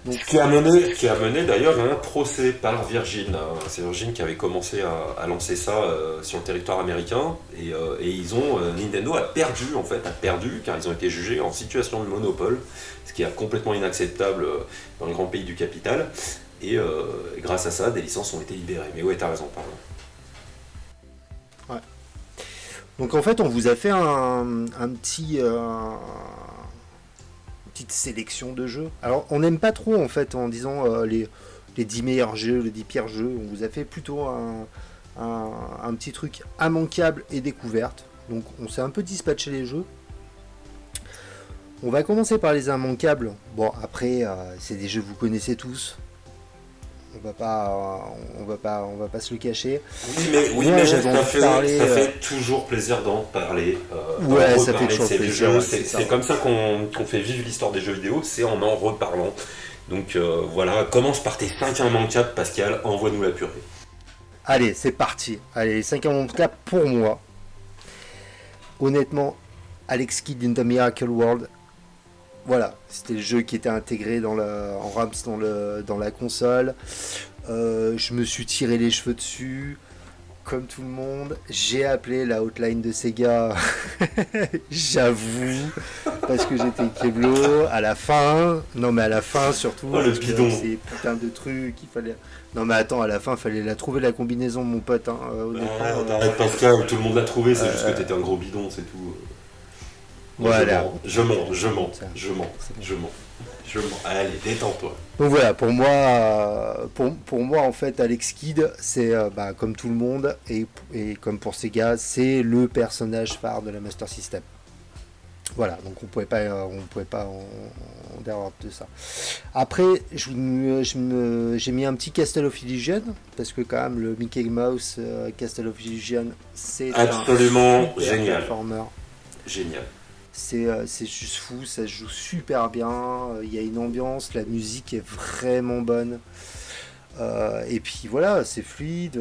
Donc, Qui a mené, qui a mené d'ailleurs un procès par Virgin. C'est Virgin qui avait commencé à, à lancer ça euh, sur le territoire américain et, euh, et ils ont euh, Nintendo a perdu en fait a perdu car ils ont été jugés en situation de monopole, ce qui est complètement inacceptable dans le grand pays du capital. Et euh, grâce à ça, des licences ont été libérées. Mais ouais, t'as raison, pardon. donc en fait, on vous a fait un, un petit, euh, sélection de jeux. Alors on n'aime pas trop en fait en disant euh, les, les 10 meilleurs jeux, les 10 pires jeux. On vous a fait plutôt un, un, un petit truc immanquable et découverte. Donc on s'est un peu dispatché les jeux. On va commencer par les immanquables. Bon après euh, c'est des jeux que vous connaissez tous. On va pas, on va pas, on va pas se le cacher. Oui, mais, oui, Moi, mais j'avais ça, de fait, parler, ça euh, fait toujours plaisir d'en parler. euh, Ouais, ça fait toujours plaisir, ouais, C'est c'est ça. c'est comme ça qu'on fait vivre l'histoire des jeux vidéo, c'est en en reparlant. Donc euh, voilà, commence par tes 5 immanquables, Pascal, envoie-nous la purée. Allez, c'est parti. Allez, 5 cas pour moi. Honnêtement, Alex Kidd in the Miracle World. Voilà, c'était le jeu qui était intégré dans la, en RAMS dans, le, dans la console. Euh, je me suis tiré les cheveux dessus, comme tout le monde. J'ai appelé la hotline de Sega, j'avoue, parce que j'étais keblo. À la fin, non mais à la fin surtout, Oh, le bidon. ces putains de trucs, il fallait. Non mais attends, à la fin, fallait la trouver la combinaison, mon pote. hein, euh, honnêtement, euh, Arrête Pascal, tout le monde l'a trouvé, c'est juste que t'étais un gros bidon, c'est tout. Voilà. Je mens, je mens, je mens, je mens, je mens. Allez, détends-toi. Donc voilà, pour moi, pour, pour moi en fait, Alex Kidd, c'est euh, bah, comme tout le monde et, et comme pour Sega, c'est le personnage phare de la Master System. Voilà, donc on pouvait pas, euh, on pouvait pas en, en dehors de ça. Après, je me- je j'ai mis un petit Castle of Illusion parce que quand même le Mickey Mouse euh, Castle of Illusion, c'est un Absolument super génial. platformer. Génial. C'est euh, c'est juste fou, ça se joue super bien, euh, il y a une ambiance, la musique est vraiment bonne. Euh, et puis voilà, c'est fluide,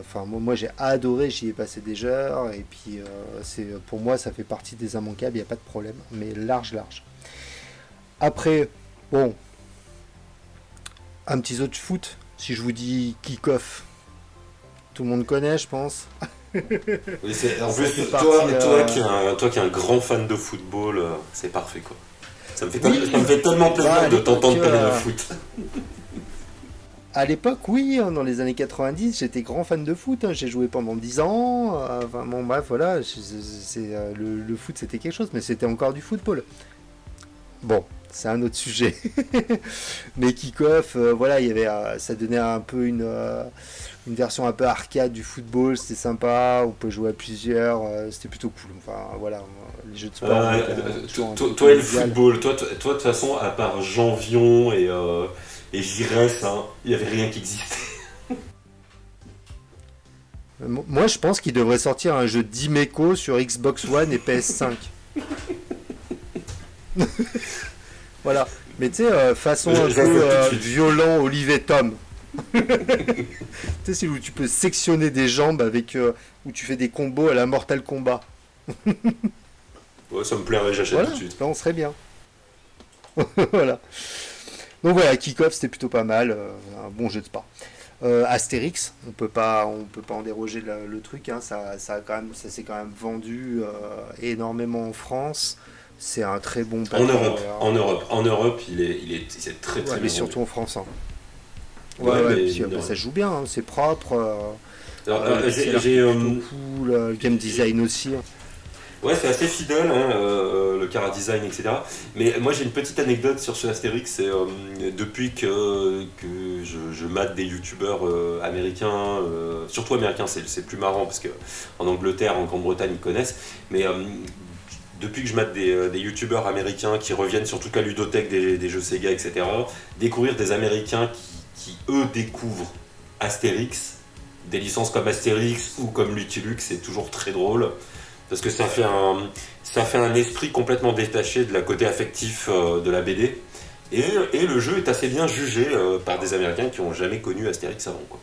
enfin, moi, j'ai adoré, j'y ai passé des heures, et puis c'est pour moi ça fait partie des immanquables, il n'y a pas de problème, mais large, large. Après, bon, un petit autre foot, si je vous dis kick-off, tout le monde connaît, je pense. Oui, en Ça plus, toi, euh, qui es un, toi qui es un grand fan de football, euh, c'est parfait quoi. Ça me fait, Oui. tel- ça me fait tellement plaisir de t'entendre parler de euh, foot. À l'époque, oui, hein, dans les années 90, j'étais grand fan de foot. hein, J'ai joué pendant 10 ans. Enfin, bon, bref, voilà. le foot, c'était quelque chose, mais c'était encore du football. Bon. c'est un autre sujet. Mais Kick-Off, euh, voilà, il y avait, euh, ça donnait un peu une, euh, une version un peu arcade du football, c'était sympa, on peut jouer à plusieurs, c'était plutôt cool. Enfin, voilà, les jeux de sport. toi, et le football, toi, toi, de toute façon, à part Janvion et, et Jires, hein, il n'y avait rien qui existait. Moi, je pense qu'il devrait sortir un jeu d'Imeco sur Xbox One et PS5. voilà. Mais tu sais, euh, façon un peu euh, violent Olivier Tom. tu sais, c'est où tu peux sectionner des jambes avec. Euh, où tu fais des combos à la Mortal Kombat. ouais, ça me plairait, j'achète tout de suite. Là, on serait bien. voilà. Donc voilà, Kick-Off, c'était plutôt pas mal. un bon jeu de sport. Astérix, on peut pas, on peut pas en déroger le, truc. Hein, ça, ça, quand même, ça s'est quand même vendu énormément en France. C'est un très bon En Europe, en Europe, en Europe, il est, il est, très très ouais, Mais surtout en France. Hein. Ouais, ouais, ça joue bien, hein, c'est propre. Euh, euh, j'ai euh, cool, le game design aussi. Hein. Ouais, c'est assez fidèle, le cara design, etc. Mais moi, j'ai une petite anecdote sur ce Astérix. C'est depuis que, que je, je, mate des youtubeurs américains, surtout américains, c'est plus marrant parce qu'en Angleterre, en Grande-Bretagne, ils connaissent. Mais depuis que je mate des, euh, des youtubeurs américains qui reviennent sur toute la ludothèque des, jeux Sega, etc., découvrir des américains qui, eux découvrent Astérix, des licences comme Astérix ou comme Luke, c'est toujours très drôle parce que ça fait un, ça fait un esprit complètement détaché de la côté affectif euh, de la BD. Et, et le jeu est assez bien jugé euh, par des Américains qui n'ont jamais connu Astérix avant. Quoi.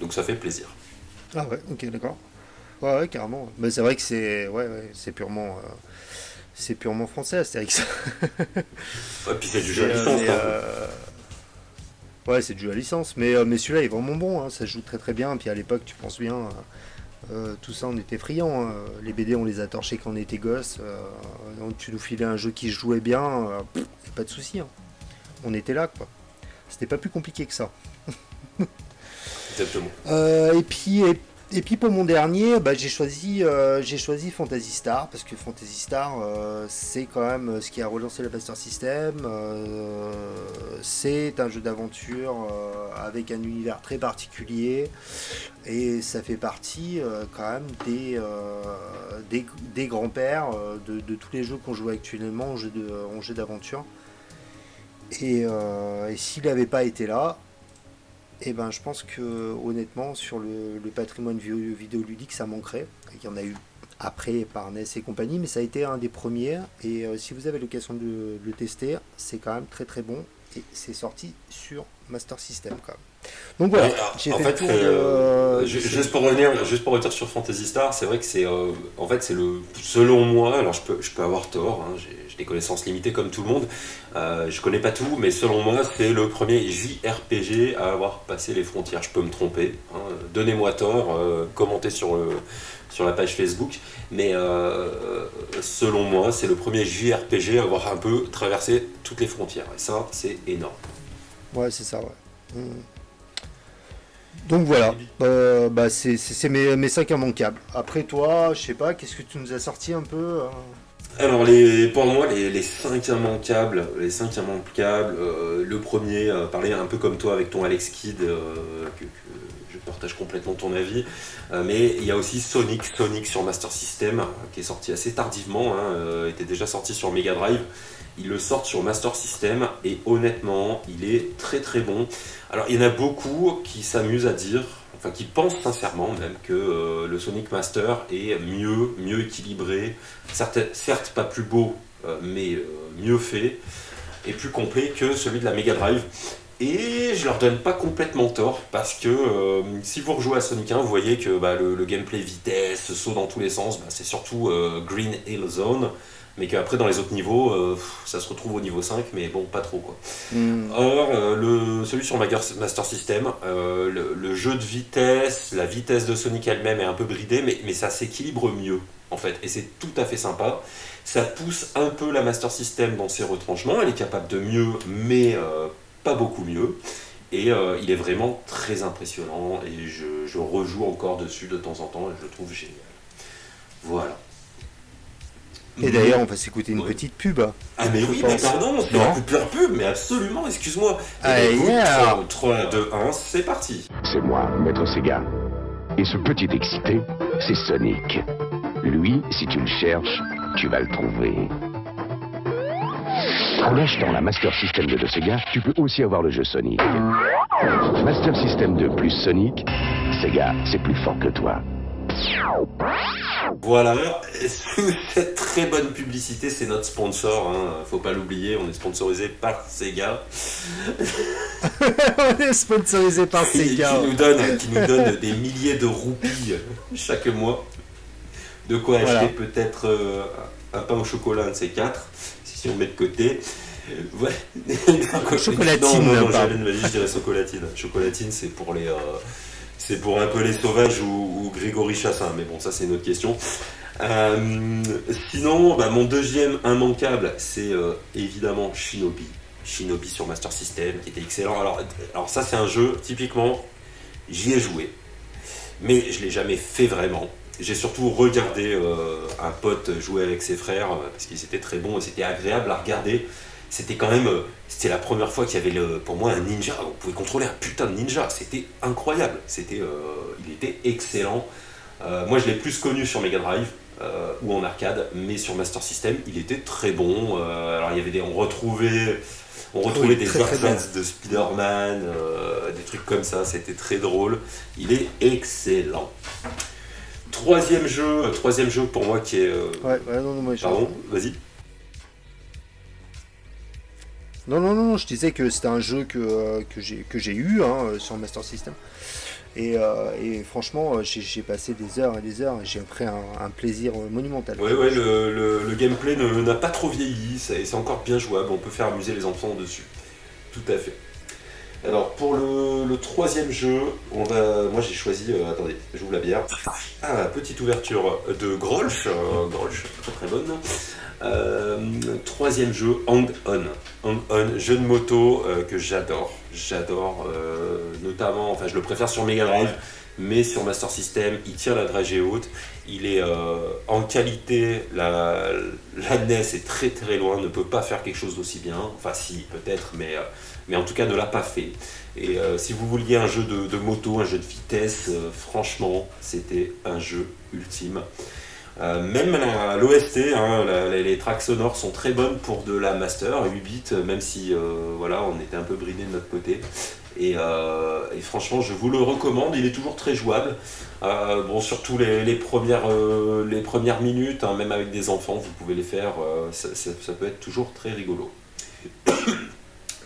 Donc ça fait plaisir. Ah ouais, ok, d'accord. Ouais, ouais, carrément. Mais c'est vrai que c'est ouais, ouais, c'est purement c'est purement français Astérix. ouais, puis c'est du jeu à licence. Hein. Euh, ouais, c'est du jeu à licence, mais, euh, mais celui-là est vraiment bon, hein. ça joue très très bien. Puis à l'époque, tu penses bien, euh, tout ça on était friands. Hein. Les BD, on les a torchés quand on était gosses. donc tu nous filais un jeu qui jouait bien, pas de souci. On était là, quoi. C'était pas plus compliqué que ça. Exactement. et puis, et et puis pour mon dernier, bah, j'ai choisi, euh, j'ai choisi Fantasy Star parce que Fantasy Star, euh, c'est quand même euh, ce qui a relancé le Master System. c'est un jeu d'aventure avec un univers très particulier et ça fait partie quand même des, grands-pères de, tous les jeux qu'on joue actuellement en jeu, d'aventure. Et, et s'il n'avait pas été là, eh ben, je pense que honnêtement, sur le, patrimoine vidéoludique, ça manquerait. Il y en a eu après par NES et compagnie, mais ça a été un des premiers. Et euh, si vous avez l'occasion de, le tester, c'est quand même très très bon. Et c'est sorti sur Master System quand même. Donc voilà, j'ai fait, fait euh, juste pour revenir, juste pour revenir sur Fantasy Star, c'est vrai que c'est, euh, en fait, c'est le, selon moi, alors je peux, je peux avoir tort, hein, j'ai, des connaissances limitées comme tout le monde, euh, je connais pas tout, mais selon moi, c'est le premier JRPG à avoir passé les frontières. Je peux me tromper, hein, donnez-moi tort, commentez sur sur la page Facebook, mais selon moi, c'est le premier JRPG à avoir un peu traversé toutes les frontières, et ça, c'est énorme. Ouais, c'est ça, ouais. Mmh. Donc voilà, euh, bah c'est mes, mes 5 immanquables. Après toi, je sais pas, qu'est-ce que tu nous as sorti un peu hein Alors les, pour moi, les, les 5 immanquables, les 5 immanquables, euh, le premier, euh, parler un peu comme toi avec ton Alex Kidd, que, partage complètement ton avis, mais il y a aussi Sonic, Sonic sur Master System, qui est sorti assez tardivement, hein, était déjà sorti sur Mega Drive. Ils le sortent sur Master System et honnêtement, il est très très bon. Alors il y en a beaucoup qui s'amusent à dire, enfin qui pensent sincèrement même que euh, le Sonic Master est mieux, mieux équilibré, certes, certes pas plus beau, euh, mais euh, mieux fait et plus complet que celui de la Mega Drive. Et je leur donne pas complètement tort parce que si vous rejouez à Sonic 1, vous voyez que bah, le, gameplay vitesse, saut dans tous les sens, bah, c'est surtout Green Hill Zone mais qu'après dans les autres niveaux, euh, ça se retrouve au niveau 5, mais bon, pas trop quoi. Hmm. Or, euh, le, celui sur Master System, euh, le, jeu de vitesse, la vitesse de Sonic elle-même est un peu bridée, mais, mais ça s'équilibre mieux en fait, et c'est tout à fait sympa. Ça pousse un peu la Master System dans ses retranchements, elle est capable de mieux, mais pas beaucoup mieux. Et il est vraiment très impressionnant, et je, je rejoue encore dessus de temps en temps, et je le trouve génial. Voilà. Et d'ailleurs, on va s'écouter une Ouais. petite pub. Ah mais oui, mais pardon, c'est Non. la coupure pub, mais absolument, excuse-moi. Ah, Eh ben, écoute, yeah. 3, 2, 1, c'est parti. C'est moi, Maître Sega. Et ce petit excité, c'est Sonic. Lui, si tu le cherches, tu vas le trouver. En achetant la Master System 2 de Sega, tu peux aussi avoir le jeu Sonic. Master System 2 plus Sonic, Sega, c'est plus fort que toi. Voilà, cette très bonne publicité, c'est notre sponsor, hein. faut pas l'oublier, on est sponsorisé par Sega, on est sponsorisé par qui, Sega. qui nous donne, qui nous donne des milliers de roupies chaque mois. De quoi Voilà. acheter peut-être euh, un pain au chocolat, un de ces quatre, si on met de côté. Euh, Ouais. Chocolatine, Non, non, non, dire, je dirais chocolatine. Chocolatine, c'est pour les, euh, c'est pour un peu les sauvages ou, ou Grégory Chassin, mais bon, ça c'est une autre question. Euh, sinon, bah, mon deuxième immanquable, c'est euh, évidemment Shinobi. Shinobi sur Master System, qui était excellent. Alors, alors ça, c'est un jeu, typiquement, j'y ai joué, mais je l'ai jamais fait vraiment. J'ai surtout regardé euh, un pote jouer avec ses frères, euh, parce qu'ils étaient très bons et c'était agréable à regarder. C'était quand même, euh, c'était la première fois qu'il y avait le, pour moi un ninja. On pouvait contrôler un putain de ninja. C'était incroyable. C'était, euh, il était excellent. Euh, moi, je l'ai plus connu sur Mega Drive ou en arcade, mais sur Master System, il était très bon. Alors, il y avait des, on retrouvait, on retrouvait Oui, des arcades de Spider-Man, des trucs comme ça. C'était très drôle. Il est excellent. Troisième jeu, euh, troisième jeu pour moi qui est. euh, Ouais, ouais, non, non, moi, Pardon, vas-y. Non, non, non, je disais que c'était un jeu que, euh, que j'ai eu hein, euh, sur Master System. Et, euh, et franchement, j'ai passé des heures et des heures et j'ai pris un, un plaisir monumental. Ouais, ouais, le, le- le gameplay n'a pas trop vieilli, c'est encore bien jouable, on peut faire amuser les enfants dessus. Tout à fait. Alors, pour le, troisième jeu, moi j'ai choisi, euh, attendez, j'ouvre la bière. Ah, petite ouverture de Grolsch, euh, Grolsch, très très bonne. Euh, troisième jeu, Hang On. Hang On, jeu de moto euh, que j'adore. J'adore, notamment, enfin je le préfère sur Mega Drive, mais sur Master System, il tient la dragée haute. Il est en qualité, la, la NES est très très loin, ne peut pas faire quelque chose d'aussi bien. Enfin, si, peut-être, mais, mais en tout cas ne l'a pas fait. Et euh, si vous vouliez un jeu de, moto, un jeu de vitesse, euh, franchement, c'était un jeu ultime. Euh, même l'OST, hein, les tracks sonores sont très bonnes pour de la master, 8 bits, même si voilà, on était un peu bridé de notre côté. Et, franchement, je vous le recommande, il est toujours très jouable. Bon, surtout les, premières, minutes, hein, même avec des enfants, vous pouvez les faire, ça peut être toujours très rigolo.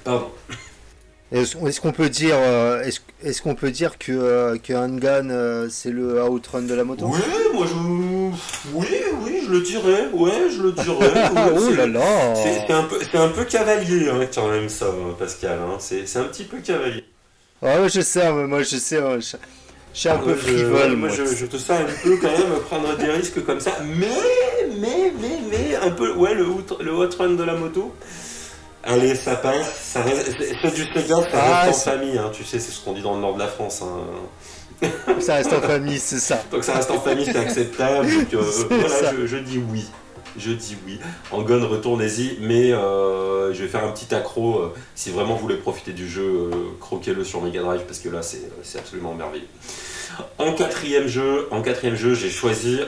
Pardon. Est-ce qu'on peut dire, euh, est-ce qu'on peut dire que, euh, que Handgun euh, c'est le outrun de la moto? Oui, moi je. Oui, oui, je le dirais, ouais, je le dirais. Ah, Ouais, oh c'est- là là C'est un, peu- c'est un peu cavalier hein, quand même ça, Pascal. hein. C'est un petit peu cavalier. Ah ouais, je sais, mais moi je sais, je, je suis un peu Euh, je- frivole. moi, je, je te sens un peu quand même prendre des risques comme ça. Mais, mais, mais, mais, un peu, ouais, le, hot- le de la moto. Allez, ça passe. Ça reste- c'est du Sega, ça Ah, reste en famille. hein. Tu sais, c'est ce qu'on dit dans le nord de la France. hein. Ça reste en famille, c'est ça. Donc ça reste en famille, c'est acceptable. Donc, euh, voilà, je, je dis oui. Je dis oui. En gun, retournez-y, mais euh, je vais faire un petit accro. euh, si vraiment vous voulez profiter du jeu, croquez-le sur Mega Drive parce que là, c'est absolument merveilleux. En quatrième jeu, en quatrième jeu, j'ai choisi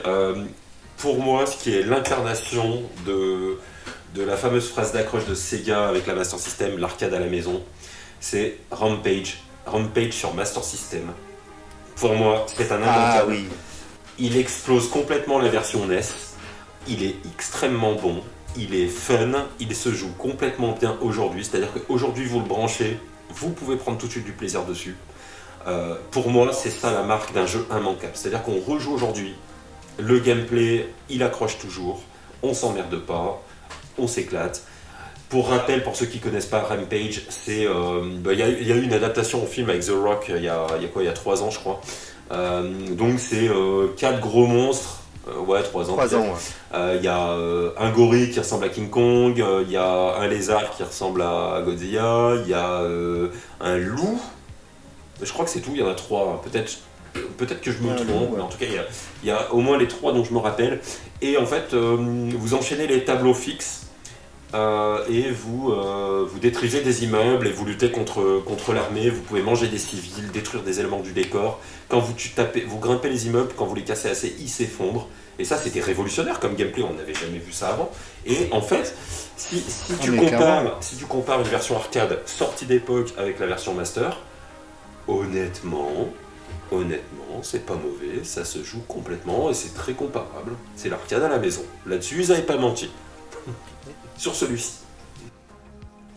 pour moi ce qui est l'incarnation de, de la fameuse phrase d'accroche de Sega avec la Master System, l'arcade à la maison. C'est Rampage. Rampage sur Master System. Pour moi, c'est un Ah immanquable. oui. Il explose complètement la version NES. Il est extrêmement bon. Il est fun. Il se joue complètement bien aujourd'hui. C'est-à-dire qu'aujourd'hui, vous le branchez, vous pouvez prendre tout de suite du plaisir dessus. Euh, pour moi, c'est ça la marque d'un jeu immanquable. C'est-à-dire qu'on rejoue aujourd'hui. Le gameplay, il accroche toujours. On s'emmerde pas. On s'éclate. Pour rappel, pour ceux qui connaissent pas Rampage, c'est euh, bah, il y, a- il y a eu une adaptation au film avec The Rock il y a, y a quoi Il y a trois ans, je crois. Euh, donc c'est euh, quatre gros monstres. Euh, ouais, trois ans. Trois ouais. Euh, Il y a euh, un gorille qui ressemble à King Kong, euh, il y a un lézard qui ressemble à Godzilla, il y a euh, un loup. Je crois que c'est tout, il y en a trois. Peut-être Peut-être que je me Ah, trompe, ouais. mais en tout cas, il y a- il y, a au moins les trois dont je me rappelle. Et en fait, euh, vous enchaînez les tableaux fixes euh, et vous, euh, vous détruisez des immeubles et vous luttez contre, contre l'armée. Vous pouvez manger des civils, détruire des éléments du décor. Quand vous, tu tapez, vous grimpez les immeubles, quand vous les cassez assez, ils s'effondrent. Et ça, c'était révolutionnaire comme gameplay, on n'avait jamais vu ça avant. Et en fait, si, si Ah, tu compares, si tu compares une version arcade sortie d'époque avec la version master, honnêtement, honnêtement, c'est pas mauvais, ça se joue complètement et c'est très comparable. C'est l'arcade à la maison. Là-dessus, ils n'avaient pas menti. Sur celui-ci.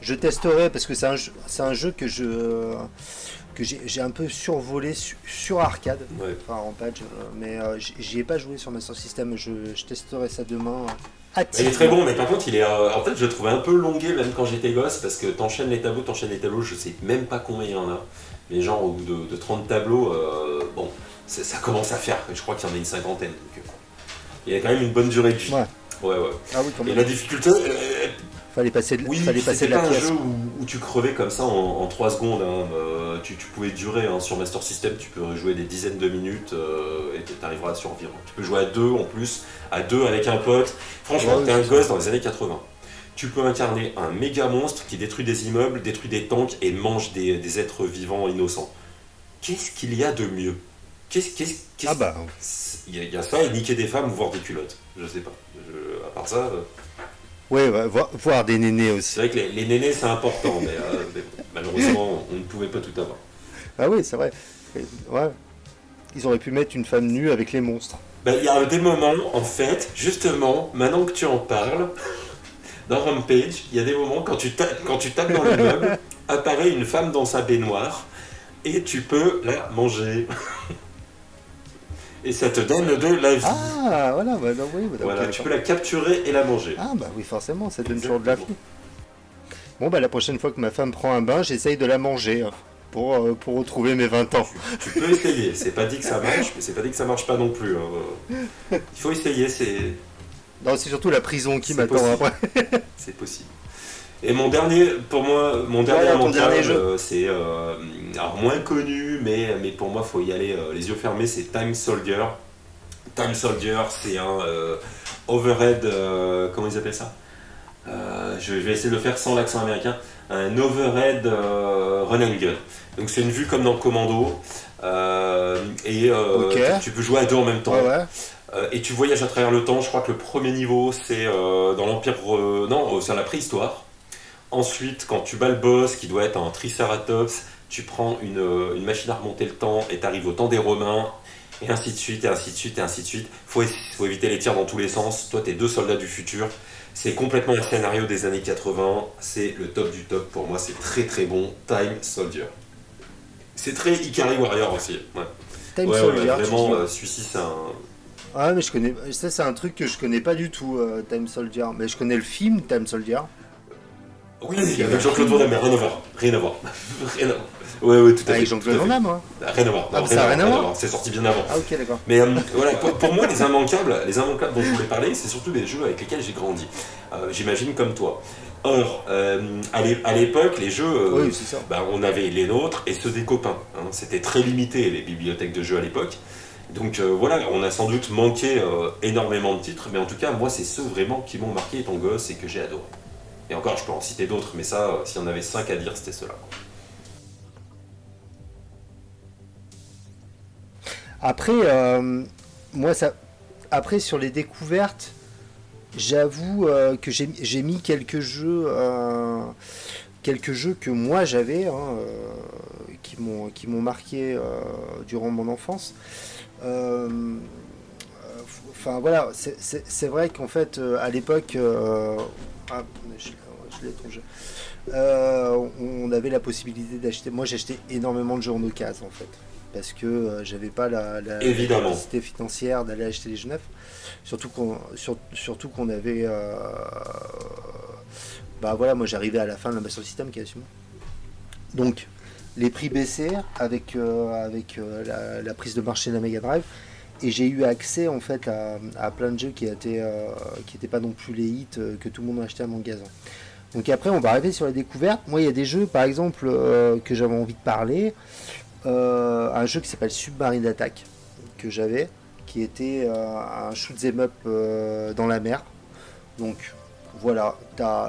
Je testerai parce que c'est un, jeu- c'est un jeu que je que j'ai un peu survolé su- sur arcade, Ouais. enfin en patch, euh, mais euh, j'y- ai pas joué sur Master System. Je, je testerai ça demain. euh, Il est très bon, mais par contre, il est. euh, en fait, je le trouvais un peu longué même quand j'étais gosse parce que t'enchaînes les tableaux, t'enchaînes les tableaux, je sais même pas combien il y en a. Mais genre, au bout de, de 30 tableaux, euh, bon, ça commence à faire. Je crois qu'il y en a une cinquantaine. donc, il y a quand même une bonne durée de vie. Ouais. Ouais, ouais. Ah oui, quand Et même. la difficulté, euh, Fallait passer de, Oui, fallait passer de la pas un jeu où, où tu crevais comme ça en, 3 secondes. hein. Euh, tu, tu pouvais durer hein. sur Master System, tu peux jouer des dizaines de minutes euh, et tu arriveras à survivre. Tu peux jouer à deux en plus, à deux avec un pote. Franchement, Ouais, t'es un gosse dans les années 80. Tu peux incarner un méga monstre qui détruit des immeubles, détruit des tanks et mange des, des êtres vivants innocents. Qu'est-ce qu'il y a de mieux Qu'est-ce qu'est-ce qu'est-ce- Ah bah, Il y, a- il y a ça et niquer des femmes ou voir des culottes. Je sais pas. Je- à part ça. euh, ouais, ouais, voir, voir des nénés aussi. c'est vrai que les, les nénés c'est important, mais, euh, mais bon, malheureusement on ne pouvait pas tout avoir. Ah oui, c'est vrai. Et- Ouais. Ils auraient pu mettre une femme nue avec les monstres. Ben, Il y a des moments, en fait, justement, maintenant que tu en parles, dans Rampage, il y a des moments quand tu tapes, quand tu tapes dans le meuble, apparaît une femme dans sa baignoire et tu peux la manger. Et ça te donne de la vie. Ah, voilà, bah, oui, bah, voilà, ok, tu peux la capturer et la manger. Ah bah oui, forcément, ça donne toujours de la vie. Bon bah la prochaine fois que ma femme prend un bain, j'essaye de la manger hein, pour, euh, pour retrouver mes 20 ans. Tu peux essayer, c'est pas dit que ça marche, mais c'est pas dit que ça marche pas non plus. hein. Il faut essayer, c'est. Non, c'est surtout la prison qui m'attend après. C'est possible. Et mon dernier, pour moi, mon dernier euh, c'est euh, alors moins connu, mais, mais pour moi, faut y aller euh, les yeux fermés. C'est Time Soldier. Time Soldier, c'est un euh, overhead, comment ils appellent ça? Je, vais essayer de le faire sans l'accent américain. Un overhead run and gun. Donc c'est une vue comme dans Commando. euh, et tu, tu peux jouer à deux en même temps. Ouais, ouais. Euh, et tu voyages à travers le temps. Je crois que le premier niveau, c'est euh, dans l'Empire. euh, non, c'est à la préhistoire. Ensuite, quand tu bats le boss, qui doit être un Triceratops, tu prends une, euh, une machine à remonter le temps et tu arrives au temps des Romains. Et ainsi de suite, et ainsi de suite, et ainsi de suite. Faut, faut éviter les tirs dans tous les sens. Toi, t'es deux soldats du futur. C'est complètement un scénario des années 80. C'est le top du top pour moi. C'est très très bon. Time Soldier. C'est très Ikari Warrior aussi. Ouais, Time Ouais, Soldier, vraiment, euh, celui-ci, c'est un. Ah mais je connais. Ça c'est un truc que je connais pas du tout, euh, Time Soldier. Mais je connais le film Time Soldier. Oui, avec Jean-Claude Van Damme, mais rien à voir. Rien à voir. Rien à voir. Ouais, ouais, tout à fait. Avec tout à Jean-Claude fait. Van Damme, moi. Rien à voir. Ah, Non, ça rien à voir C'est sorti bien avant. Ah ok d'accord. Mais euh, voilà, pour, pour moi, les immanquables, les immanquables dont je voulais parler, c'est surtout des jeux avec lesquels j'ai grandi. Euh, J'imagine comme toi. Or, euh, à l'é- à l'époque, les jeux, euh, Oui, bah, on avait les nôtres et ceux des copains. hein. C'était très limité les bibliothèques de jeux à l'époque. Donc euh, voilà, on a sans doute manqué énormément de titres, mais en tout cas, moi, c'est ceux vraiment qui m'ont marqué étant gosse et que j'ai adoré. Et encore, je peux en citer d'autres, mais ça, euh, s'il y en avait cinq à dire, c'était ceux-là. Après, euh, moi, ça. Après, sur les découvertes, j'avoue euh, que j'ai mis quelques jeux, quelques jeux que moi j'avais, hein, qui m'ont qui m'ont marqué durant mon enfance. Enfin voilà, c'est- vrai qu'en fait, à l'époque, ah, Euh, on avait la possibilité d'acheter. Moi, j'achetais énormément de jeux en occasion en fait parce que euh, j'avais pas la, capacité financière d'aller acheter les jeux neufs. Surtout qu'on sur- surtout qu'on avait. euh, bah voilà, moi j'arrivais à la fin de la Master System quasiment. Donc les prix baissaient avec, avec la, la prise de marché de la Mega Drive. Et j'ai eu accès en fait à, à plein de jeux qui étaient euh, qui étaient pas non plus les hits que tout le monde achetait à mon magasin. Donc après on va arriver sur la découverte. Moi il y a des jeux par exemple euh, que j'avais envie de parler. euh, un jeu qui s'appelle Submarine Attack que j'avais, qui était euh, un shoot 'em up euh, dans la mer. Donc voilà,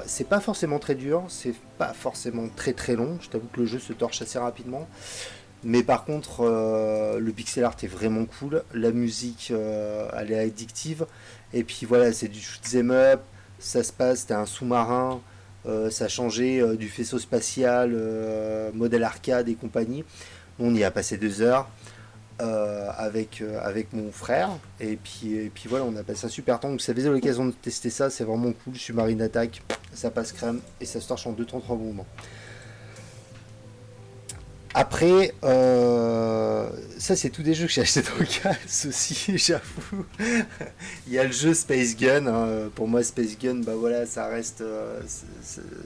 c'est pas forcément très dur, c'est pas forcément très très long. Je t'avoue que le jeu se torche assez rapidement. Mais par contre, le pixel art est vraiment cool. La musique, elle est addictive. Et puis voilà, c'est du shoot 'em up. Ça se passe, t'as un sous-marin. Euh, ça a changé euh, du faisceau spatial, euh, modèle arcade et compagnie. On y a passé deux heures avec, avec mon frère. Et puis, et puis voilà, on a passé un super temps. Donc, si vous avez l'occasion de tester ça, c'est vraiment cool. Submarine Attack, ça passe crème et ça se torche en 2-3 mouvements. Après, euh, ça c'est tous des jeux que j'ai acheté dans le casse aussi, j'avoue. Il y a le jeu Space Gun. hein. Pour moi, Space Gun, bah voilà, ça reste, euh,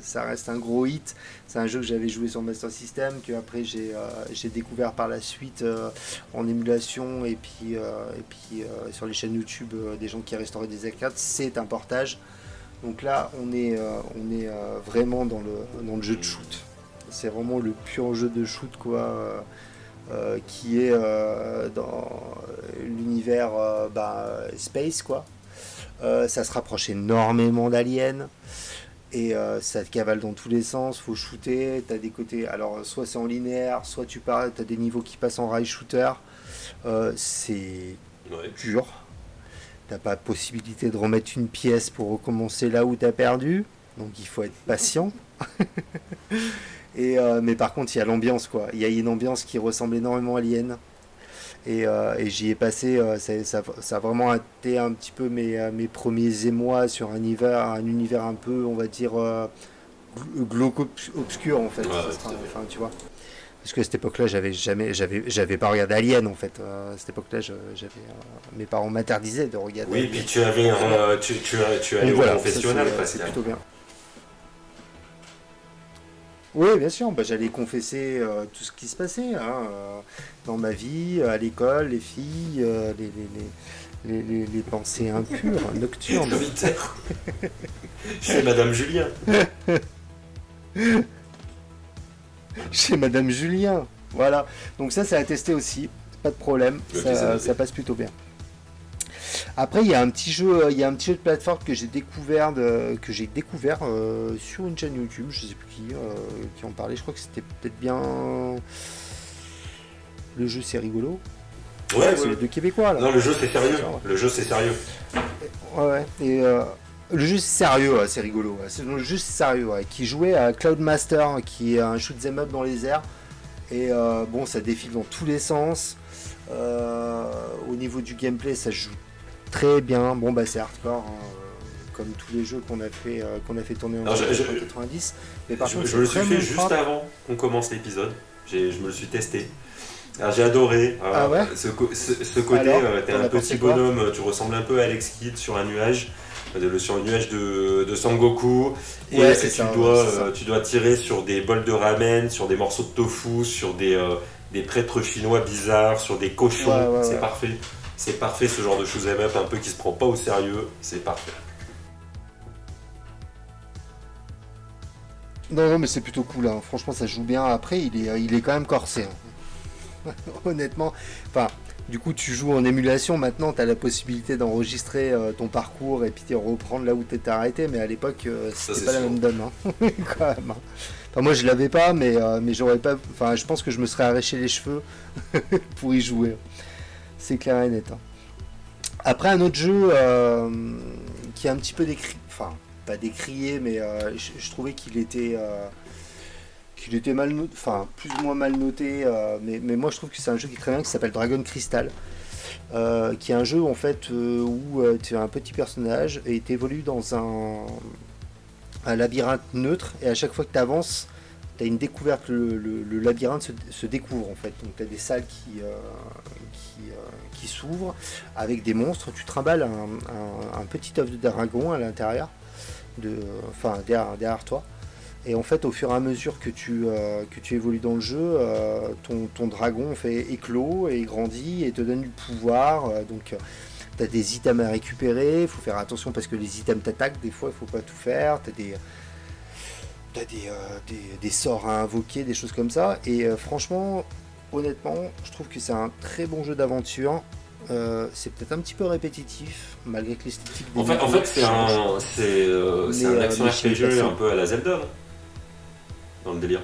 ça reste un gros hit. C'est un jeu que j'avais joué sur Master System, que après j'ai euh, découvert par la suite en émulation et puis, et puis sur les chaînes YouTube des gens qui restauraient des arcades. C'est un portage. Donc là, on est, on est vraiment dans le, dans le jeu de shoot. C'est vraiment le pur jeu de shoot quoi, euh, euh, qui est euh, dans l'univers euh, bah, space quoi. Euh, ça se rapproche énormément d'Alien et euh, ça te cavale dans tous les sens. Faut shooter. T'as des côtés. Alors soit c'est en linéaire, soit tu pars. T'as des niveaux qui passent en rail shooter. Euh, c'est Ouais. dur. T'as pas possibilité de remettre une pièce pour recommencer là où t'as perdu. Donc il faut être patient. Et, euh, mais par contre, il y a l'ambiance, quoi. Il y a une ambiance qui ressemble énormément à Alien. Et, euh, et j'y ai passé, euh, ça, ça- ça a vraiment été un petit peu mes, euh, mes premiers émois sur un univers, un univers un peu, on va dire, euh, gl- glauque obs- obscur, en fait. Ouais, Ça enfin, tu vois. Parce que à cette époque-là, j'avais jamais, j'avais, j'avais pas regardé Alien, en fait. Euh, à cette époque-là, j'avais, euh, mes parents m'interdisaient de regarder. Oui, Alien. puis tu avais un- tu, tu, tu allais au voilà, ça, confessionnal, c'est- plutôt bien. Oui, bien sûr, bah, j'allais confesser euh, tout ce qui se passait hein, euh, dans ma vie, à l'école, les filles, euh, les, les, les, les, les- les pensées impures, nocturnes. C'est Madame Julien. Chez Madame Julien. Voilà. Donc ça, c'est à tester aussi. Pas de problème. Ça, ça passe plutôt bien. Après, il y a un petit jeu, il y a un petit jeu de plateforme que j'ai découvert, de- que j'ai découvert euh, sur une chaîne YouTube. Je sais plus qui, euh, qui en parlait. Je crois que c'était peut-être bien. Le jeu, c'est rigolo. Ouais, c'est ouais. les deux Québécois là. Non, le jeu c'est sérieux. Le jeu c'est sérieux. Ouais, ouais. Et euh, le jeu c'est sérieux, ouais, c'est rigolo. C'est le jeu c'est sérieux, qui jouait à Cloudmaster, qui est un shoot 'em up dans les airs. Et euh, bon, ça défile dans tous les sens. Euh, au niveau du gameplay, ça se joue très bien. Bon, bah c'est hardcore, hein, euh, comme tous les jeux qu'on a fait, euh, qu'on a fait tourner en Alors, je- je- 90. Mais par je, contre, je me suis fait juste propre. avant qu'on commence l'épisode. Je me le suis testé. Alors, J'ai adoré. Alors, Ah ouais ce, co- ce- ce côté, euh, t'es un petit bonhomme, tu ressembles un peu à Alex Kidd sur un nuage, euh, le- sur un nuage de, de Sangoku. Et Ouais, tu, ça, dois, ouais, tu dois tirer sur des bols de ramen, sur des morceaux de tofu, sur des, des prêtres chinois bizarres, sur des cochons. C'est parfait. C'est parfait ce genre de shoot 'em up un peu qui se prend pas au sérieux. C'est parfait. Non, non, mais c'est plutôt cool. hein. Franchement, ça joue bien. Après, il est, il est quand même corsé. hein. Honnêtement. Enfin, du coup, tu joues en émulation. Maintenant, tu as la possibilité d'enregistrer euh, ton parcours et puis de reprendre là où tu étais arrêté. Mais à l'époque, euh, c'était c'est pas la même donne. hein. quand même. hein. Enfin, moi, je l'avais pas, mais, euh, mais j'aurais pas. Enfin, je pense que je me serais arraché les cheveux pour y jouer. C'est clair et net. hein. Après, un autre jeu euh, qui est un petit peu décrit. Enfin, pas décrié, mais euh, je, trouvais qu'il était, euh, était mal noté, enfin plus ou moins mal noté, mais, moi je trouve que c'est un jeu qui est très bien, qui s'appelle Dragon Crystal, qui est un jeu en fait où tu es un petit personnage et tu évolues dans un, un labyrinthe neutre, et à chaque fois que tu avances, tu as une découverte, le, le- labyrinthe se, se découvre en fait, donc tu as des salles qui, s'ouvrent avec des monstres, tu trimbales un, petit œuf de dragon à l'intérieur de, enfin derrière, derrière toi. Et en fait, au fur et à mesure que tu, euh, que tu évolues dans le jeu, euh, ton, dragon fait éclos et grandit et te donne du pouvoir. euh, donc, tu as des items à récupérer. Il faut faire attention parce que les items t'attaquent. Des fois, il faut pas tout faire. Tu as des, t'as des, des, des sorts à invoquer, des choses comme ça. Et franchement, honnêtement, je trouve que c'est un très bon jeu d'aventure. Euh, c'est peut-être un petit peu répétitif, malgré que l'esthétique En fait, en fait c'est un, c'est, euh, c'est un euh, action RPG un peu à la Zelda, non Dans le délire.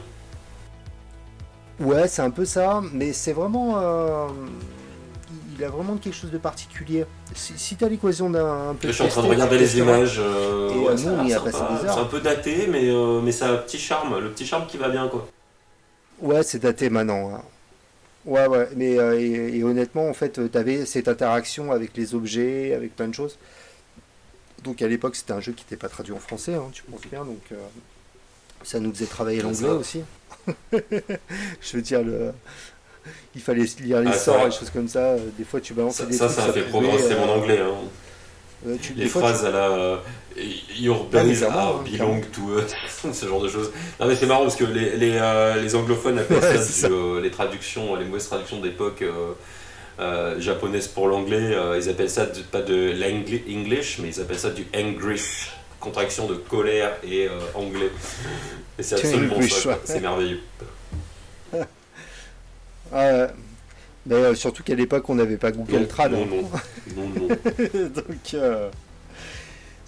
Ouais, c'est un peu ça, mais c'est vraiment. euh, il a vraiment quelque chose de particulier. Si, si t'as l'occasion d'un un peu. Je suis en train de regarder tu les images. Et, ouais, ça a nous, on y l'air a passé sympa. des heures. C'est un peu daté, mais, mais ça a un petit charme. Le petit charme qui va bien, quoi. Ouais, c'est daté maintenant. hein. Ouais, ouais, mais euh, et, et honnêtement, en fait, tu avais cette interaction avec les objets, avec plein de choses. Donc à l'époque, c'était un jeu qui n'était pas traduit en français, hein, tu penses bien, donc euh, ça nous faisait travailler C'est l'anglais ça. aussi. Je veux dire, le... il fallait lire les Ah, sorts et des choses comme ça. Euh, Des fois, tu balances Ça, des ça, trucs. ça a fait progresser euh, mon anglais. Hein. euh, tu- Les phrases à la euh, Your clairement, are belong to us, ce genre de choses. Non mais c'est marrant parce que les, les, euh, les anglophones appellent Ouais, ça, du, euh, les traductions, les mauvaises traductions d'époque euh, euh, japonaises pour l'anglais, ils appellent ça pas de l'English, mais ils appellent ça du English, contraction de colère et anglais. Et c'est absolument ça, ouais. c'est merveilleux. Ah, euh, surtout qu'à l'époque, on n'avait pas Google Trad. non, hein. non, non, non. Donc,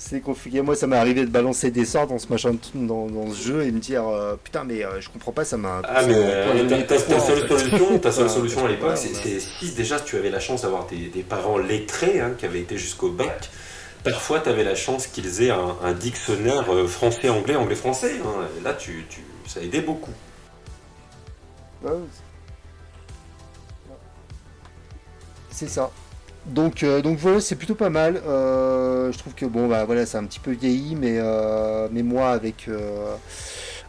c'est compliqué. Moi, ça m'est arrivé de balancer des sorts dans ce machin, dans, dans ce jeu et me dire euh, putain, mais euh, je comprends pas, ça m'a. Ah mais m'a euh, ta, seule solution, ta seule Enfin, solution à l'époque, c'est si déjà tu avais la chance d'avoir des, des parents lettrés hein, qui avaient été jusqu'au bac, parfois tu avais la chance qu'ils aient un, un dictionnaire français-anglais, anglais-français. hein. Là, tu, tu, ça aidait beaucoup. C'est ça. Donc, euh, donc voilà, c'est plutôt pas mal. Euh, je trouve que bon, bah voilà, c'est un petit peu vieilli, mais, euh, mais moi, avec,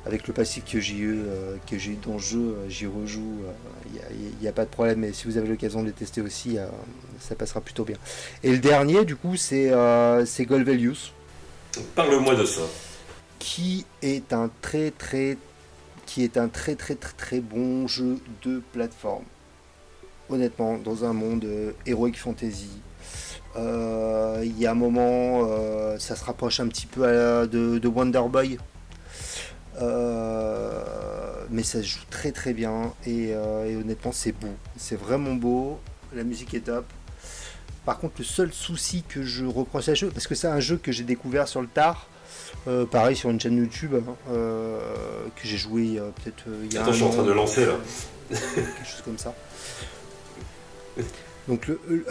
avec le passif que j'ai eu, que j'ai eu dans le jeu, j'y rejoue. Il n'y a, pas de problème. Et si vous avez l'occasion de les tester aussi, ça passera plutôt bien. Et le dernier, du coup, c'est c'est Golvelius, Parle-moi de ça. qui est un très très qui est un très très très très bon jeu de plateforme. Honnêtement, dans un monde euh, heroic fantasy, euh, il y a un moment, euh, ça se rapproche un petit peu à la- de, de Wonder Boy, mais ça se joue très très bien et, et honnêtement c'est beau, c'est vraiment beau, la musique est top. Par contre, le seul souci que je reproche à ce jeu, parce que c'est un jeu que j'ai découvert sur le tard, euh, pareil sur une chaîne YouTube hein, euh, que j'ai joué euh, peut-être il y a Attends, un je suis en train de lancer, là. quelque chose comme ça. Donc le,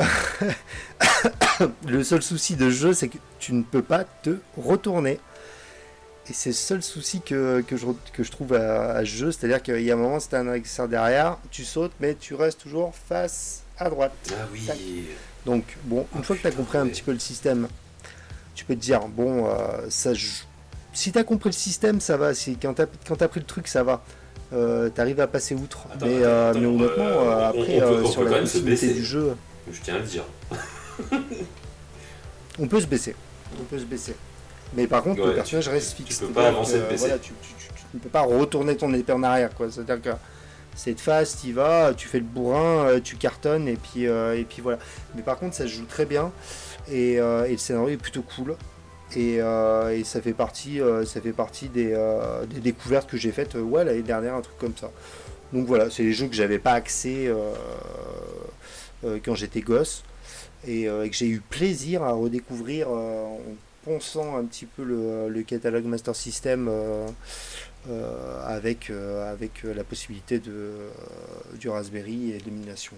le seul souci de ce jeu, c'est que tu ne peux pas te retourner. Et c'est le seul souci que, que, je, re- que je trouve à, à ce jeu, c'est-à-dire qu'il y a un moment, c'est un adversaire derrière, tu sautes, mais tu restes toujours face à droite. Ah oui. Tac. Donc, bon, une fois que tu as compris un petit peu le système, tu peux te dire, bon, euh, ça, je- si tu as compris le système, ça va. Si, quand tu as, pris le truc, ça va. Tu arrives à passer outre. Attends, mais, attends, euh, attends, mais honnêtement, euh, euh, après, on peut- euh, sur la même se continuité baisser. du jeu, Je tiens à le dire. on peut se baisser. On peut se baisser. Mais par contre, Ouais, le personnage tu- reste tu fixe. peux pas avancer que, de baisser. voilà, tu, tu- tu- tu ne peux pas retourner ton épée en arrière. C'est-à-dire que c'est de face, tu vas, tu fais le bourrin, euh, tu cartonnes, et puis, euh, et puis voilà. Mais par contre, ça se joue très bien, et, euh, et le scénario est plutôt cool. Et, euh, et ça fait partie, euh, ça fait partie des, euh, des découvertes que j'ai faites l'année dernière, un truc comme ça. Donc voilà, c'est les jeux que j'avais pas accès quand j'étais gosse et, que j'ai eu plaisir à redécouvrir en pensant un petit peu le, catalogue Master System avec, avec la possibilité de, du Raspberry et de l'émulation.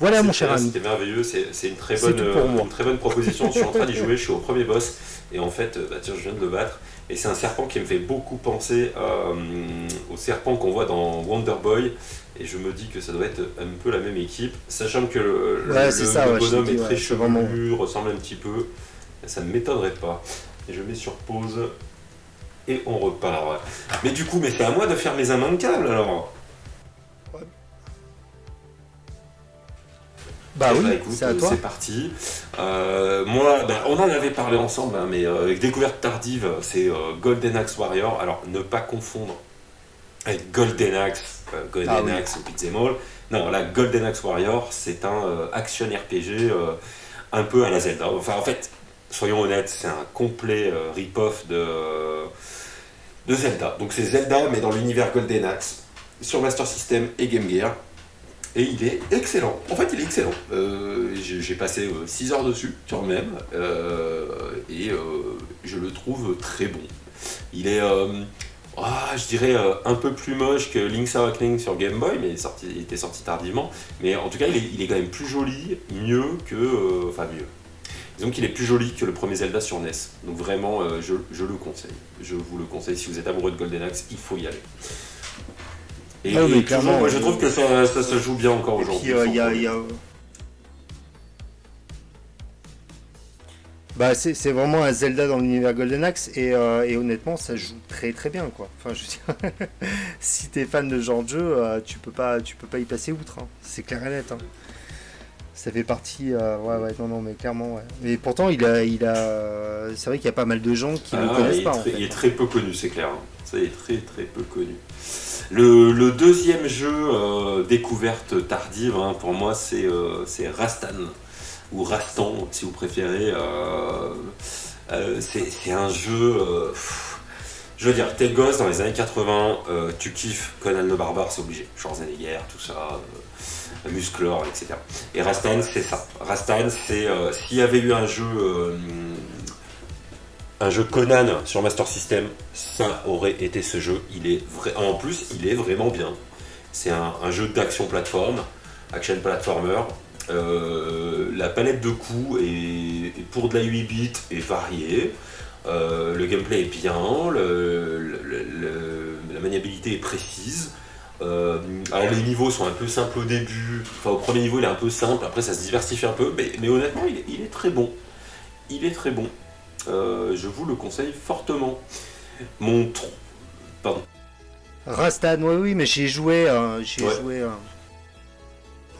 Voilà mon cher ami. C'était merveilleux, c'est une, très bonne, euh, une très bonne proposition. je suis en train d'y jouer, je suis au premier boss, et en fait, euh, bah, tiens, je viens de le battre. Et c'est un serpent qui me fait beaucoup penser euh, au serpent qu'on voit dans Wonder Boy. Et je me dis que ça doit être un peu la même équipe, sachant que le, Ouais, ça, ouais, bonhomme dis, est ouais, très c'est chevelu, vraiment- ressemble un petit peu. Ça ne m'étonnerait pas. Et je mets sur pause. Et on repart. Mais du coup, mais c'est à moi de faire mes immanquables alors. Bah Eh oui, bah, écoute, c'est à toi. c'est parti. Euh, moi, ben, on en avait parlé ensemble, hein, mais euh, avec découverte tardive, c'est euh, Golden Axe Warrior. Alors, ne pas confondre avec Golden Axe, euh, Golden Ah oui. Axe ou Beat'em All. Non, là, Golden Axe Warrior, c'est un action RPG un peu à la Zelda. Enfin, en fait, soyons honnêtes, c'est un complet rip-off de, de Zelda. Donc, c'est Zelda, mais dans l'univers Golden Axe. sur Master System et Game Gear. Et il est excellent. En fait, il est excellent. Euh, j'ai passé 6 heures dessus, quand même. euh, et euh, je le trouve très bon. Il est, euh, ah, je dirais, euh, un peu plus moche que Link's Awakening sur Game Boy, mais il, était sorti tardivement. Mais en tout cas, il est, quand même plus joli, mieux que. euh, enfin, mieux. Disons qu'il est plus joli que le premier Zelda sur NES. Donc vraiment, euh, je le conseille. Je vous le conseille. Si vous êtes amoureux de Golden Axe, il faut y aller. Et, Ah oui, et clairement, toujours, moi, je euh, trouve que ça, ça se joue bien encore aujourd'hui. euh, y a, y Bah, c'est c'est vraiment un Zelda dans l'univers Golden Axe et, euh, et honnêtement ça joue très très bien quoi. Enfin je veux dire, si t'es fan de ce genre de jeu, euh, tu peux pas tu peux pas y passer outre. hein. C'est clair et net. hein. Ça fait partie. euh, ouais ouais non non mais clairement ouais. Mais pourtant il a il a c'est vrai qu'il y a pas mal de gens qui ne Ah, le connaissent pas en fait. il est très peu connu, c'est clair. hein. Ça, il est très très peu connu. Le, le deuxième jeu euh, découverte tardive, hein, pour moi, c'est euh, c'est Rastan, ou Rastan, si vous préférez. Euh, euh, c'est un jeu... pff, je veux dire, t'es gosse dans les années 80, euh, tu kiffes Conan le Barbare, c'est obligé. Schwarzenegger, tout ça, Musclor, etc. Et Rastan, c'est ça. Rastan, c'est... euh, S'il y avait eu un jeu... euh, un jeu Conan sur Master System, ça aurait été ce jeu. Il est vrai... En plus, il est vraiment bien. C'est un, jeu d'action plateforme, action platformer. Euh, la palette de coups est, pour de la 8 bits est variée. Le gameplay est bien, la maniabilité est précise. Euh, alors les niveaux sont un peu simples au début, enfin au premier niveau il est un peu simple, après ça se diversifie un peu, mais, mais honnêtement il est- il est très bon. Il est très bon. Euh, je vous le conseille fortement. Mon tr- Pardon. Rastan, oui, oui, mais j'ai joué, euh, j'ai Ouais. joué.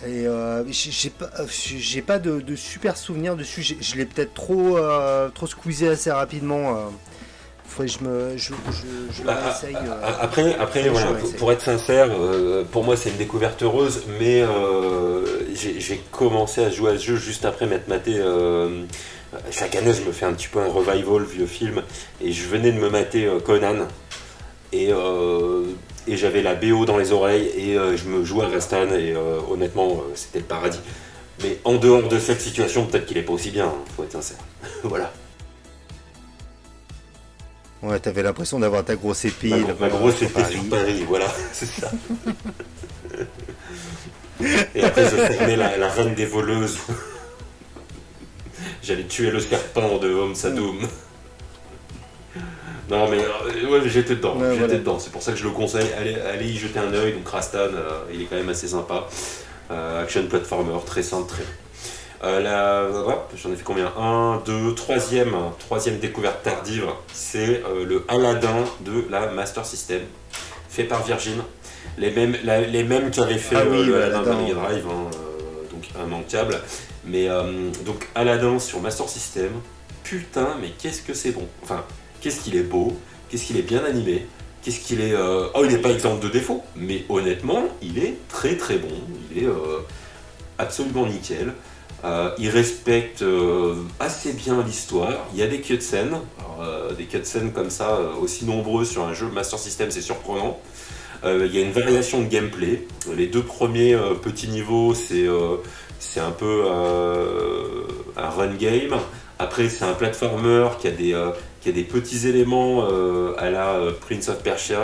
et euh, j'ai pas, j'ai pas de, de super souvenirs dessus. Je l'ai peut-être trop, trop squeezé assez rapidement. Faudrait que je me, je, je, je le réessaye, Après, après voilà, pour, être sincère, euh, pour moi c'est une découverte heureuse, mais euh, j'ai commencé à jouer à ce jeu juste après m'être maté. euh, chaque année, je me fais un petit peu un revival vieux film, et je venais de me mater Conan, et, euh, et j'avais la BO dans les oreilles, et euh, je me jouais à Rastan, et euh, honnêtement, c'était le paradis. Mais en dehors de cette situation, peut-être qu'il est pas aussi bien, hein, faut être sincère. voilà. Ouais, t'avais l'impression d'avoir ta grosse épée. Ma, grosse épée Paris. sur Paris, voilà, c'est ça. Et après, je formais la, la reine des voleuses. J'allais tuer le serpent de Homme Sadoum. Non, mais euh, ouais, j'étais dedans, Ouais, j'étais voilà. dedans. C'est pour ça que je le conseille. Allez, allez y jeter un œil. Donc, Rastan, euh, il est quand même assez sympa. Euh, action platformer, très simple, très. Euh, j'en ai fait combien? 1, 2, troisième, troisième découverte tardive, c'est euh, le Aladdin de la Master System, fait par Virgin. Les mêmes, la- les mêmes qui avaient fait Ah euh, oui, le Aladdin. Mega Drive, hein, donc immanquable. Mais donc Aladdin sur Master System, putain, mais qu'est-ce que c'est bon Enfin, qu'est-ce qu'il est beau, qu'est-ce qu'il est bien animé, qu'est-ce qu'il est. euh, Oh, il n'est pas exemple de défaut, mais honnêtement, il est très très bon. Il est euh, absolument nickel. Euh, il respecte euh, assez bien l'histoire. Il y a des cutscenes, euh, des cutscenes comme ça, aussi nombreux sur un jeu Master System, c'est surprenant. Il y a une variation de gameplay. Les deux premiers petits niveaux, c'est un peu un run game. Après, c'est un platformer qui a des, qui a des petits éléments à la Prince of Persia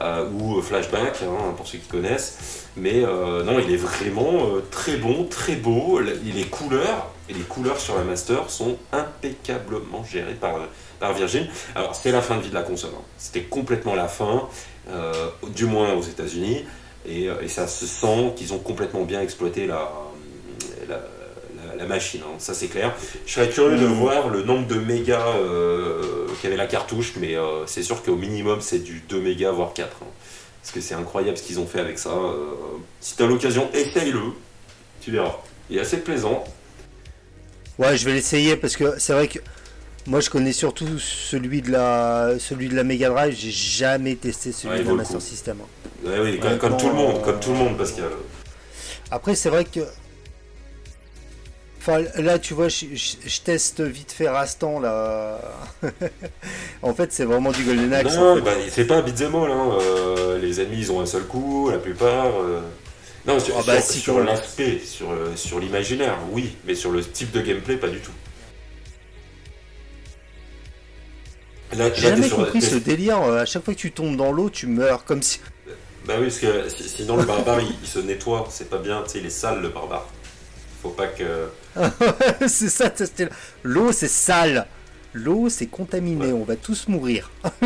euh, ou Flashback, hein, pour ceux qui connaissent. Mais euh, non, il est vraiment euh, très bon, très beau. Les couleurs, et les couleurs sur la Master sont impeccablement gérées par, Virgin. Alors, c'est la fin de vie de la console. hein. C'était complètement la fin, euh, du moins aux États-Unis. Et, euh, ça se sent qu'ils ont complètement bien exploité la, la- machine. hein. Ça, c'est clair. Je serais curieux de voir le nombre de mégas euh, qu'avait la cartouche, mais euh, c'est sûr qu'au minimum, c'est du 2 mégas, voire 4. hein. Parce que c'est incroyable ce qu'ils ont fait avec ça. euh. si t'as l'occasion, essaye-le. Tu verras. Il est assez plaisant. Ouais, je vais l'essayer parce que c'est vrai que moi je connais surtout celui de la, celui de la Mega Drive. J'ai jamais testé celui Ouais, de la Master coup. System. hein. Ouais, oui, comme, comme tout le monde, comme tout le monde, parce que. Après, c'est vrai que Enfin, là, tu vois, je, je- je teste vite fait Rastan, là. en fait, c'est vraiment du Golden Axe. en Non, fait. bah, c'est pas un beat'em all, hein. euh, les ennemis ils ont un seul coup, la plupart. euh. Non, sur, Ah bah, sur- si, l'aspect, sur, euh, sur l'imaginaire, oui, mais sur le type de gameplay, pas du tout. J'ai jamais compris ce délire. À chaque fois que tu tombes dans l'eau, tu meurs comme si. Bah oui, parce que si- sinon le barbare il, il se nettoie, c'est pas bien, tu sais, il est sale le barbare. Faut pas que. c'est ça, style. L'eau, c'est sale. L'eau, c'est contaminé. Ouais. On va tous mourir.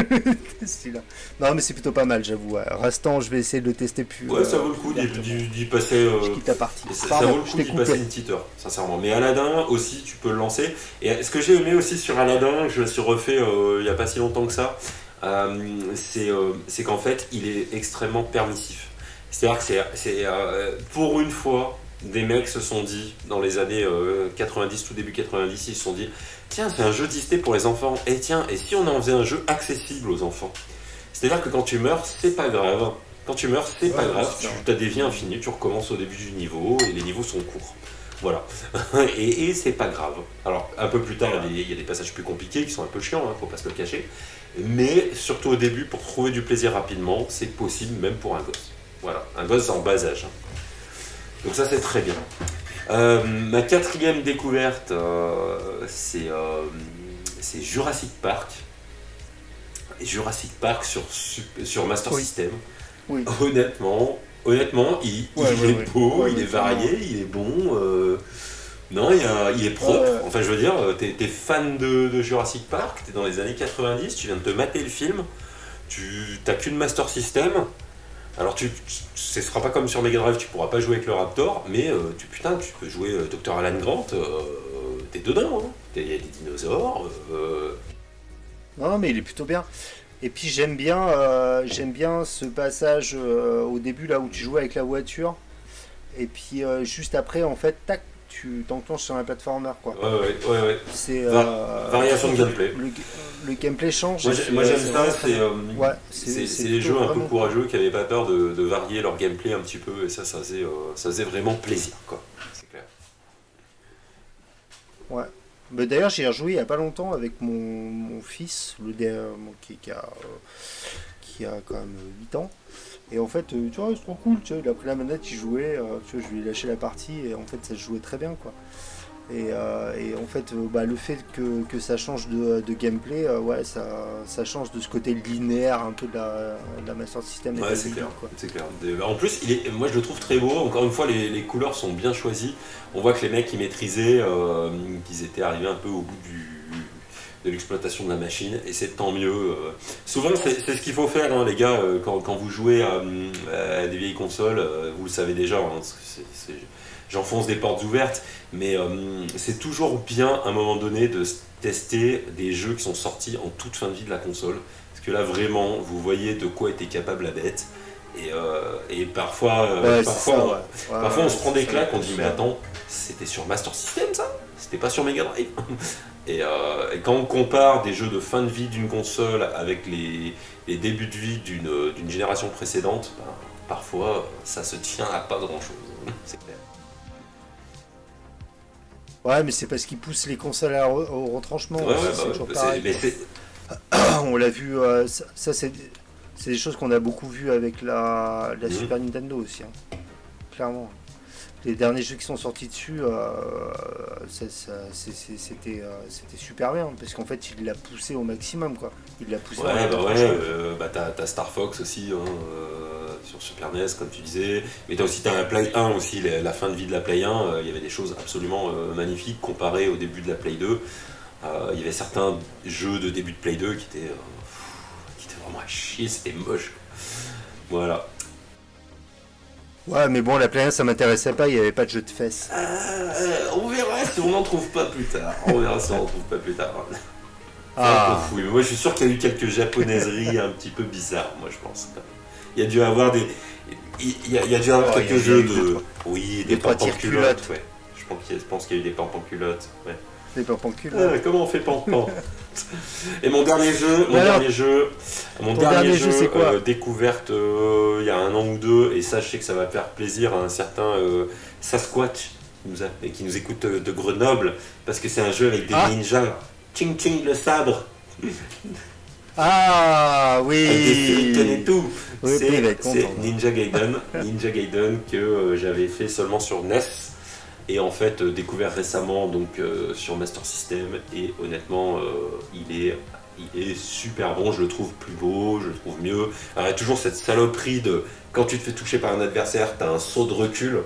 Non, mais c'est plutôt pas mal, j'avoue. Rastan, je vais essayer de le tester plus. Ouais, euh, ça vaut le coup d'y- passer. euh, Je quitte la partie. Ça, vaut le coup d'y passer une petite heure, sincèrement. Mais Aladdin aussi, tu peux le lancer. Et ce que j'ai aimé aussi sur Aladdin, je me suis refait euh, il n'y a pas si longtemps que ça, euh, c'est euh, qu'en fait, il est extrêmement permissif. C'est-à-dire que c'est- euh, pour une fois, des mecs se sont dit, dans les années euh, 90, tout début 90, ils se sont dit tiens, c'est un jeu Disney pour les enfants. Et tiens, et si on en faisait un jeu accessible aux enfants? C'est-à-dire que quand tu meurs, c'est pas grave. Quand tu meurs, c'est pas grave. Tu as des vies infinies, tu recommences au début du niveau et les niveaux sont courts. Voilà. et et c'est pas grave. Alors, un peu plus tard, il y a des- il y a des passages plus compliqués qui sont un peu chiants, hein, faut pas se le cacher. Mais surtout au début, pour trouver du plaisir rapidement, c'est possible même pour un gosse. Voilà, un gosse en bas âge. hein. Donc ça, c'est très bien. Euh, ma quatrième découverte, euh, c'est euh, c'est Jurassic Park. Et Jurassic Park sur, Master Oui. System. Oui. Honnêtement, honnêtement, il, Ouais, il ouais, est ouais. beau, il est varié, il est bon. non, il, y a- il est propre. Enfin, je veux dire, t'es es fan de, de Jurassic Park, t'es dans les années 90, tu viens de te mater le film, tu t'as qu'une Master System. Alors, tu, ce sera pas comme sur Mega Drive, tu pourras pas jouer avec le Raptor, mais euh, tu, putain, tu peux jouer euh, Dr. Alan Grant, euh, t'es dedans. hein. Il y a des dinosaures. Non, mais il est plutôt bien. Et puis j'aime bien, j'aime bien ce passage au début là où tu joues avec la voiture. Et puis juste après, en fait, tac, tu t'enclenches sur un platformer quoi. ouais, ouais, ouais, ouais. C'est euh, variation de gameplay. Le, le gameplay change. Moi, euh, j'aime c'est ça, c'est euh, Ouais, les plutôt jeux un peu courageux qui n'avaient pas peur de, de varier leur gameplay un petit peu, et ça, ça faisait, euh, ça faisait vraiment plaisir, quoi. C'est clair. Ouais. Mais d'ailleurs, j'ai rejoué il y a pas longtemps avec mon, mon fils, le euh, qui, qui a, euh, qui a quand même 8 ans. Et en fait, euh, tu vois, c'est trop cool, tu vois, il a pris la manette, il jouait, euh, tu vois, je lui ai lâché la partie, et en fait, ça se jouait très bien, quoi. Et, euh, et en fait, bah, le fait que, que ça change de, de gameplay, euh, ouais, ça, ça change de ce côté linéaire un peu de la, de la Master System. Ouais, c'est la clair. Clair. Des- En plus, il est, moi je le trouve très beau. Encore une fois, les, les couleurs sont bien choisies. On voit que les mecs ils maîtrisaient, euh, qu'ils étaient arrivés un peu au bout du, de l'exploitation de la machine, et c'est tant mieux. euh. Souvent, c'est ce qu'il faut faire, hein, les gars, euh, quand, quand vous jouez à, à des vieilles consoles, euh, vous le savez déjà. hein, J'enfonce des portes ouvertes, mais euh, c'est toujours bien à un moment donné de tester des jeux qui sont sortis en toute fin de vie de la console. Parce que là, vraiment, vous voyez de quoi était capable la bête. Et, euh, et parfois, euh, Ouais, parfois, ça, on- ouais. Ouais, parfois on se prend des claques, on dit mais attends, c'était sur Master System ça? C'était pas sur Mega Drive? Et, euh, et quand on compare des jeux de fin de vie d'une console avec les, les débuts de vie d'une d'une génération précédente, ben, parfois ça se tient à pas grand chose. C'est clair. Ouais, mais c'est parce qu'ils poussent les consoles à- au retranchement. Ouais, ouais, c'est bah, c'est- on l'a vu, euh, ça, ça, c'est des choses qu'on a beaucoup vu avec la, la Mhm. Super Nintendo aussi, hein. clairement. Les derniers jeux qui sont sortis dessus, euh, c'était euh, c'était super bien parce qu'en fait il l'a poussé au maximum quoi. Il l'a poussé. Ouais, bah ouais, euh, bah t'as Star Fox aussi hein, sur Super NES comme tu disais, mais t'as aussi t'as un Play 1 aussi, la, la fin de vie de la Play 1, euh, il y avait des choses absolument magnifiques comparées au début de la Play 2. Euh, il y avait certains jeux de début de Play 2 qui étaient, qui étaient vraiment à chier, c'était moche. Voilà. Ouais, mais bon, la 1 ça m'intéressait pas, il n'y avait pas de jeu de fesses. Euh, on verra si on n'en trouve pas plus tard. On verra si on n'en trouve pas plus tard. Ah. Fou. Mais moi, je suis sûr qu'il y a eu quelques japonaiseries un petit peu bizarres, moi, je pense. Il y a dû avoir des. Il y a, il y a dû avoir Oh, quelques jeux de. Oui, des trois pampes en tire-culottes. culotte. Ouais. Je pense qu'il y, a- eu des pampes en culotte. Ouais. C'est pas. Ah, comment on fait pampan Et mon dernier jeu, mon alors, dernier jeu, mon dernier, dernier jeu, jeu, c'est quoi euh, découverte euh, il y a un an ou deux, et ça je sais que ça va faire plaisir à un certain euh, Sasquatch qui nous, a- et qui nous écoute de, de Grenoble, parce que c'est un jeu avec des Ah. ninjas. Ching ching le sabre, Ah avec des et oui tout. Oui, c'est. Ninja Gaiden, Ninja Gaiden que euh, j'avais fait seulement sur NES et en fait euh, découvert récemment donc euh, sur Master System et honnêtement euh, il est il est super bon, je le trouve plus beau, je le trouve mieux. Alors, il y a toujours cette saloperie de quand tu te fais toucher par un adversaire, t'as un saut de recul.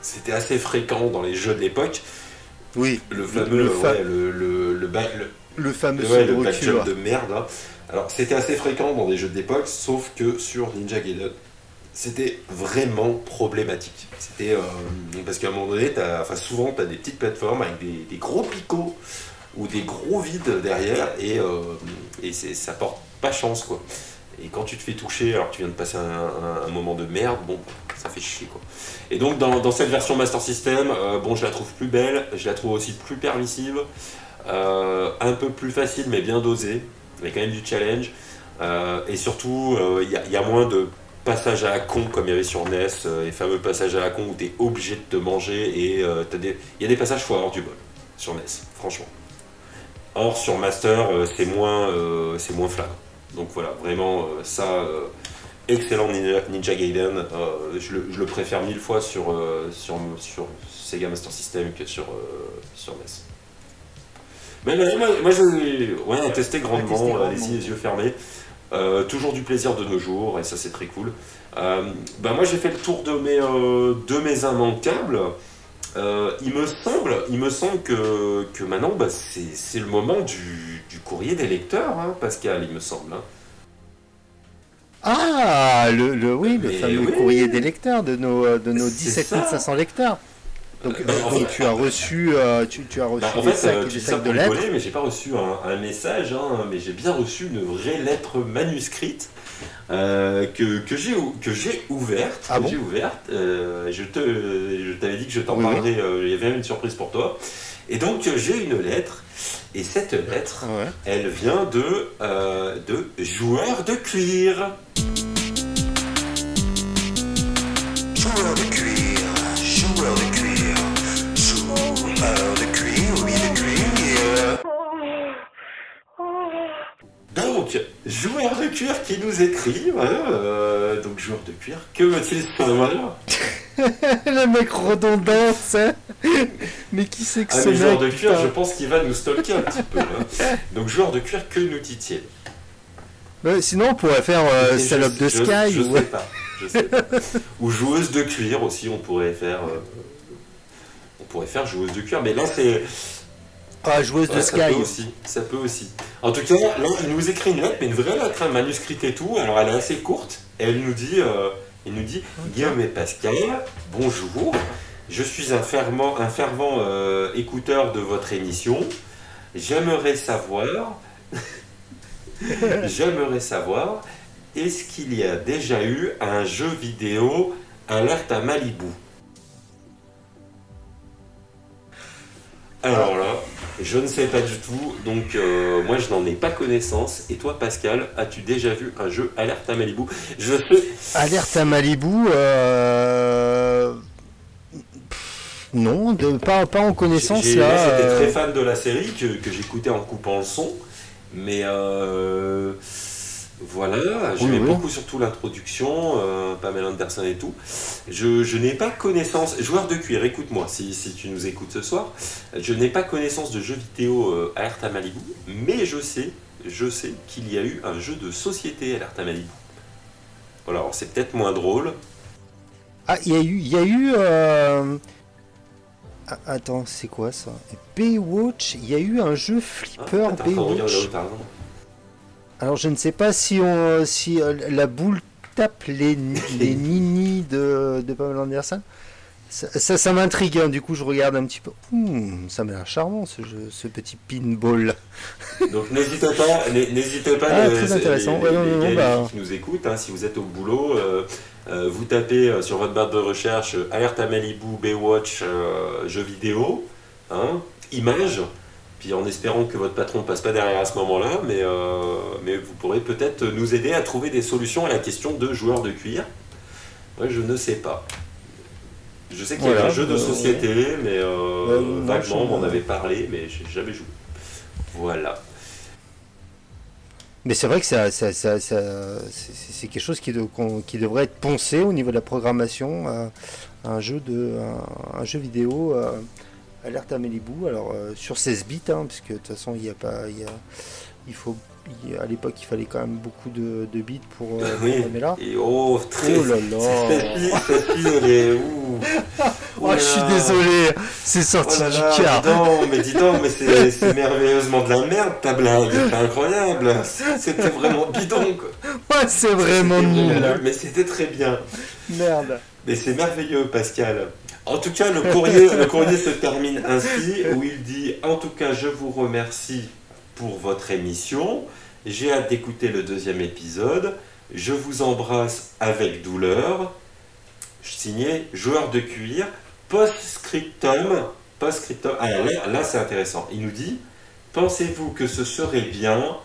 C'était assez fréquent dans les jeux de l'époque. Oui, Le fameux, le, fa- ouais, le, le, le ba- le- le fameux Ouais, saut de recul, de merde là. Alors c'était assez fréquent dans des jeux d'époque, sauf que sur Ninja Gaiden, c'était vraiment problématique. C'était euh, parce qu'à un moment donné, enfin souvent tu as des petites plateformes avec des, gros picots ou des gros vides derrière et, euh, et ça porte pas chance quoi. Et quand tu te fais toucher alors que tu viens de passer un, moment de merde, bon, ça fait chier quoi. Et donc dans, cette version Master System, euh, bon, je la trouve plus belle, je la trouve aussi plus permissive, euh, un peu plus facile mais bien dosée, mais quand même du challenge. Et surtout, il y a moins de passages à la con comme il y avait sur NES, euh, les fameux passages à la con où tu es obligé de te manger et euh, t'as des- il y a des passages faut avoir du bol sur NES, franchement. Or sur Master, euh, c'est moins, c'est moins flagrant. Donc voilà, vraiment ça, excellent Ninja, Ninja Gaiden. je, le, je le préfère mille fois sur, sur, sur Sega Master System que sur, sur NES. Mais, mais moi, moi, je ouais, à tester grandement, tester grandement. allez-y les yeux fermés. Euh, toujours du plaisir de nos jours et ça c'est très cool. Euh, bah moi j'ai fait le tour de mes, euh, de mes immanquables. Euh, il me semble, il me semble que, que maintenant bah, c'est c'est le moment du, du courrier des lecteurs, hein, Pascal, il me semble. hein. Ah, le, le- oui, le Mais fameux oui. courrier des lecteurs de nos, de nos C'est 17 ça. 500 lecteurs. Donc, Euh, en donc fait- tu as reçu, euh, tu, tu as reçu Bah, en des fait, sacs euh, des de pour lettres. rigoler, mais j'ai pas reçu un, un message, hein, mais j'ai bien reçu une vraie lettre manuscrite euh, que, que j'ai ou- que j'ai ouverte. Ah que bon j'ai ouverte. Euh, je te, je t'avais dit que je t'en Oui, oui. parlerais. euh, il y avait même une surprise pour toi. Et donc euh, j'ai une lettre, et cette lettre, Ouais. elle vient de euh, de joueurs de cuir. Joueur de cuir, Donc, joueurs de cuir qui nous écrivent, hein, euh, donc joueurs de cuir, que veut-il savoir le mec redondant, ça. Mais qui c'est que Ah, ce mais joueur de cuir, putain je pense qu'il va nous stalker un petit peu. hein. Donc, joueur de cuir, que nous dit-il? Bah, Sinon, on pourrait faire euh, je- Salope de je- Sky. Je ou- sais pas. Je sais pas. Ou joueuse de cuir aussi, on pourrait faire. euh, on pourrait faire joueuse de cuir, mais là c'est. Ah, joueuse de ouais, ça Sky. peut aussi. Ça peut aussi. En tout cas, là, il nous écrit une lettre, mais une vraie lettre, hein, manuscrite et tout. Alors, elle est assez courte. Et elle nous dit, euh, il nous dit, Guillaume et Pascal, bonjour. Je suis un fervent, un fervent euh, écouteur de votre émission. J'aimerais savoir, j'aimerais savoir, est-ce qu'il y a déjà eu un jeu vidéo alerte à Malibu? Alors là, je ne sais pas du tout, donc euh, moi je n'en ai pas connaissance. Et toi Pascal, as-tu déjà vu un jeu alerte à Malibu? Je sais, Alerte à Malibu. euh, Non, de, pas, pas en connaissance là. J'étais euh, très fan de la série que, que j'écoutais en coupant le son, mais euh, voilà, j'aimais oui. beaucoup surtout l'introduction, euh, Pamela Anderson et tout. Je, je n'ai pas connaissance, joueur de cuir, écoute-moi si, si tu nous écoutes ce soir, je n'ai pas connaissance de jeux vidéo euh, à Malibu, mais je sais, je sais qu'il y a eu un jeu de société à Malibu. Voilà, alors c'est peut-être moins drôle, Ah, il y a eu. Il y a eu euh, ah, Attends, c'est quoi ça? Baywatch, il y a eu un jeu flipper attends, regarde, Baywatch. regarde. Alors je ne sais pas si on si euh, la boule tape les, les ninis de, de Pamela Anderson. Ça, ça, ça m'intrigue, hein, du coup je regarde un petit peu. Hmm, ça m'a l'air charmant ce jeu, ce petit pinball. Donc n'hésitez pas, n'hé- n'hésitez pas Ah, les, très intéressant. les- Ouais, non, non, bah. qui nous écoutent, hein, si vous êtes au boulot, euh, euh, vous tapez euh, sur votre barre de recherche euh, Alerte à Malibu, Baywatch, euh, jeux vidéo, hein, images, puis en espérant que votre patron passe pas derrière à ce moment-là, mais, euh, mais vous pourrez peut-être nous aider à trouver des solutions à la question de joueurs de cuir. Moi je ne sais pas. Je sais qu'il y Voilà, avait un jeu de euh, société, mais euh, non, vaguement, on m'en avait parlé, mais j'ai jamais joué. Voilà. Mais c'est vrai que ça, ça- ça- ça- c'est c'est quelque chose qui, de- qu'on- qui devrait être poncé au niveau de la programmation. euh, un, jeu de, un, un jeu vidéo euh, Alerte à Malibu, alors euh, sur 16 bits, hein, puisque de toute façon il y a pas, il y a, il faut, il y a- à l'époque il fallait quand même beaucoup de, de bits pour euh, Oui. programmer là. Et oh, très. Oh là là. Oh, je suis désolé, c'est sorti Oh là du là, dis donc, mais dis donc, mais c'est merveilleusement de la merde ta blague, c'est incroyable. C'était vraiment bidon quoi. Ouais, c'est vraiment nul, mais c'était très bien. Merde. Mais c'est merveilleux, Pascal. En tout cas, le courrier, le courrier se termine ainsi, où il dit En tout cas, je vous remercie pour votre émission. J'ai hâte d'écouter le deuxième épisode. Je vous embrasse avec douleur. Signé Joueur de cuir. Post-scriptum. Post-scriptum. Ah, là, là, c'est intéressant. Il nous dit Pensez-vous que ce serait bien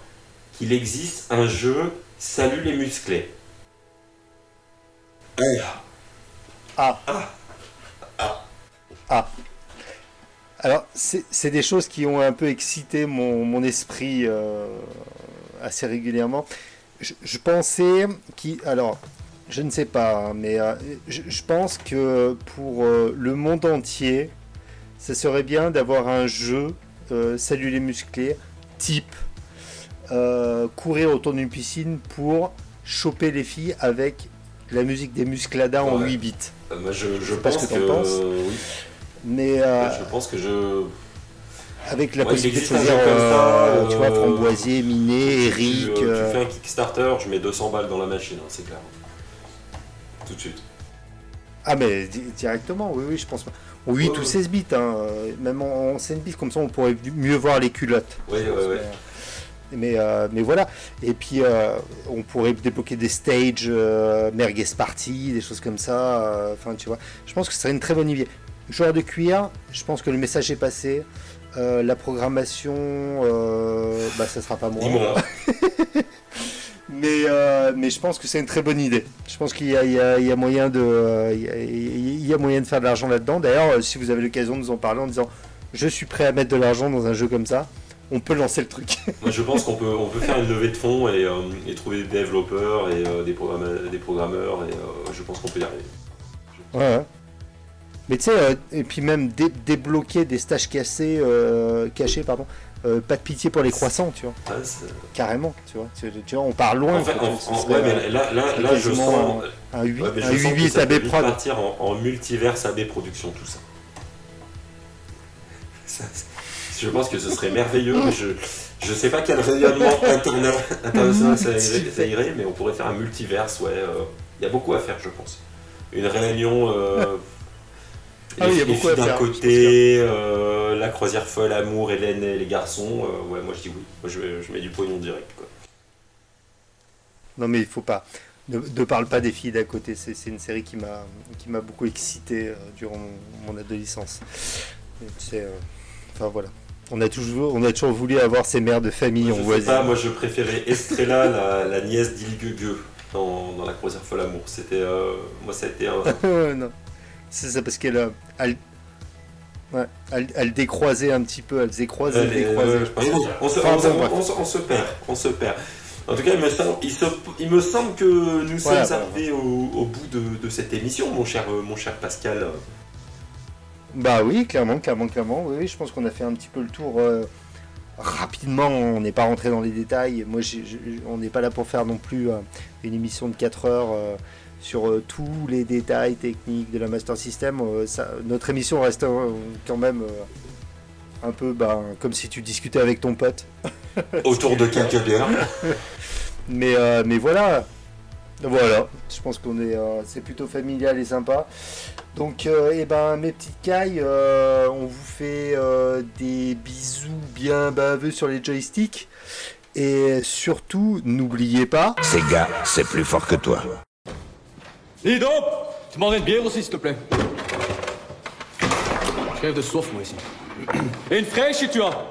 qu'il existe un jeu Salut les musclés? Ah. Ah. Alors, c'est des choses qui ont un peu excité mon, mon esprit euh, assez régulièrement. Je, je pensais qui, alors, je ne sais pas, hein, mais euh, je, je pense que pour euh, le monde entier, ça serait bien d'avoir un jeu, Salut les musclés, type courir autour d'une piscine pour choper les filles avec la musique des muscladas en Ouais. 8 bits. Moi, je, pense que que, penses? oui. Mais euh, je pense que je. avec la Ouais, possibilité de choisir, ça, euh, tu vois, euh, Framboisier, Minet, tu, Eric. euh, tu euh, fais un Kickstarter, je mets 200 balles dans la machine, hein, c'est clair. Tout de suite. Ah, mais di- directement, oui, oui, je pense pas. Oui, Ouais, tous ouais. 16 bits, hein, euh, même en, en 16 bits, comme ça on pourrait mieux voir les culottes. Oui, oui, oui. Mais, euh, mais voilà. Et puis, euh, on pourrait débloquer des stages, euh, merguez party, des choses comme ça. euh, Enfin, tu vois. Je pense que ce serait une très bonne idée. Joueur de cuir, je pense que le message est passé. Euh, la programmation, euh, bah, ça sera pas moi. Mais, euh, mais je pense que c'est une très bonne idée. Je pense qu'il y a, y y moyen de, euh, il y a- il y a moyen de faire de l'argent là-dedans. D'ailleurs, si vous avez l'occasion de nous en parler en disant je suis prêt à mettre de l'argent dans un jeu comme ça, on peut lancer le truc. Moi, je pense qu'on peut, on peut faire une levée de fonds et, euh, et trouver des développeurs et euh, des, programma- des programmeurs, et euh, je pense qu'on peut y arriver. Ouais. ouais. Mais tu sais, euh, et puis même dé- débloquer des stages cassés, euh, cachés, pardon. euh, pas de pitié pour les croissants, tu vois. Ah, Carrément, tu vois. Tu, tu vois, on part loin. en fait, quoi, en- ce en- serait, ouais, mais là, là, là, je sens. un 8, ouais, un je sens 8 que bits ça peut AB prod. partir en, en multiverse AB production, tout ça. Je pense que ce serait merveilleux, mais je je sais pas quel rayonnement interna- international ça irait, ça irait, mais on pourrait faire un multiverse, ouais. euh, Il y a beaucoup à faire, je pense. Une réunion. euh, Ah oui, il y a les beaucoup filles d'un côté, euh, la croisière folle, amour, Hélène et les garçons. euh, ouais, moi je dis oui. Moi je, je mets du pognon direct, quoi. Non mais il faut pas. Ne, ne parle pas des filles d'à côté. C'est c'est une série qui m'a qui m'a beaucoup excité euh, durant mon, mon adolescence. C'est euh, enfin voilà. On a toujours on a toujours voulu avoir ces mères de famille en pas, moi je préférais Estrella, la, la nièce d'Ilgugue dans, dans la croisière folle amour. C'était, euh, moi ça a été un. C'est ça parce qu'elle elle, ouais, elle, elle décroisait un petit peu. Elle faisait croiser, Elle est- décroiser. ouais, on, se, on se- Enfin, on se- bon, bref. on se- on se perd, on se perd. En tout cas, il me semble, il se- il me semble que nous Voilà, sommes voilà. arrivés au, au bout de, de cette émission, mon cher, euh, mon cher Pascal. Bah oui, clairement, clairement, clairement. Oui, oui, je pense qu'on a fait un petit peu le tour euh, rapidement. On n'est pas rentré dans les détails. Moi, on n'est pas là pour faire non plus euh, une émission de 4 heures euh, sur euh, tous les détails techniques de la Master System. Euh, ça, notre émission reste euh, quand même euh, un peu ben, comme si tu discutais avec ton pote. Autour de quelques bières. Mais, euh, mais voilà. Voilà, je pense qu'on est, euh, c'est plutôt familial et sympa. Donc, euh, eh ben, mes petites cailles, euh, on vous fait euh, des bisous bien baveux sur les joysticks. Et surtout, n'oubliez pas. Sega, c'est plus fort que toi. Dis donc Tu m'en une bière aussi, s'il te plaît. Je crève de soif, moi, ici. Et une fraîche, si tu as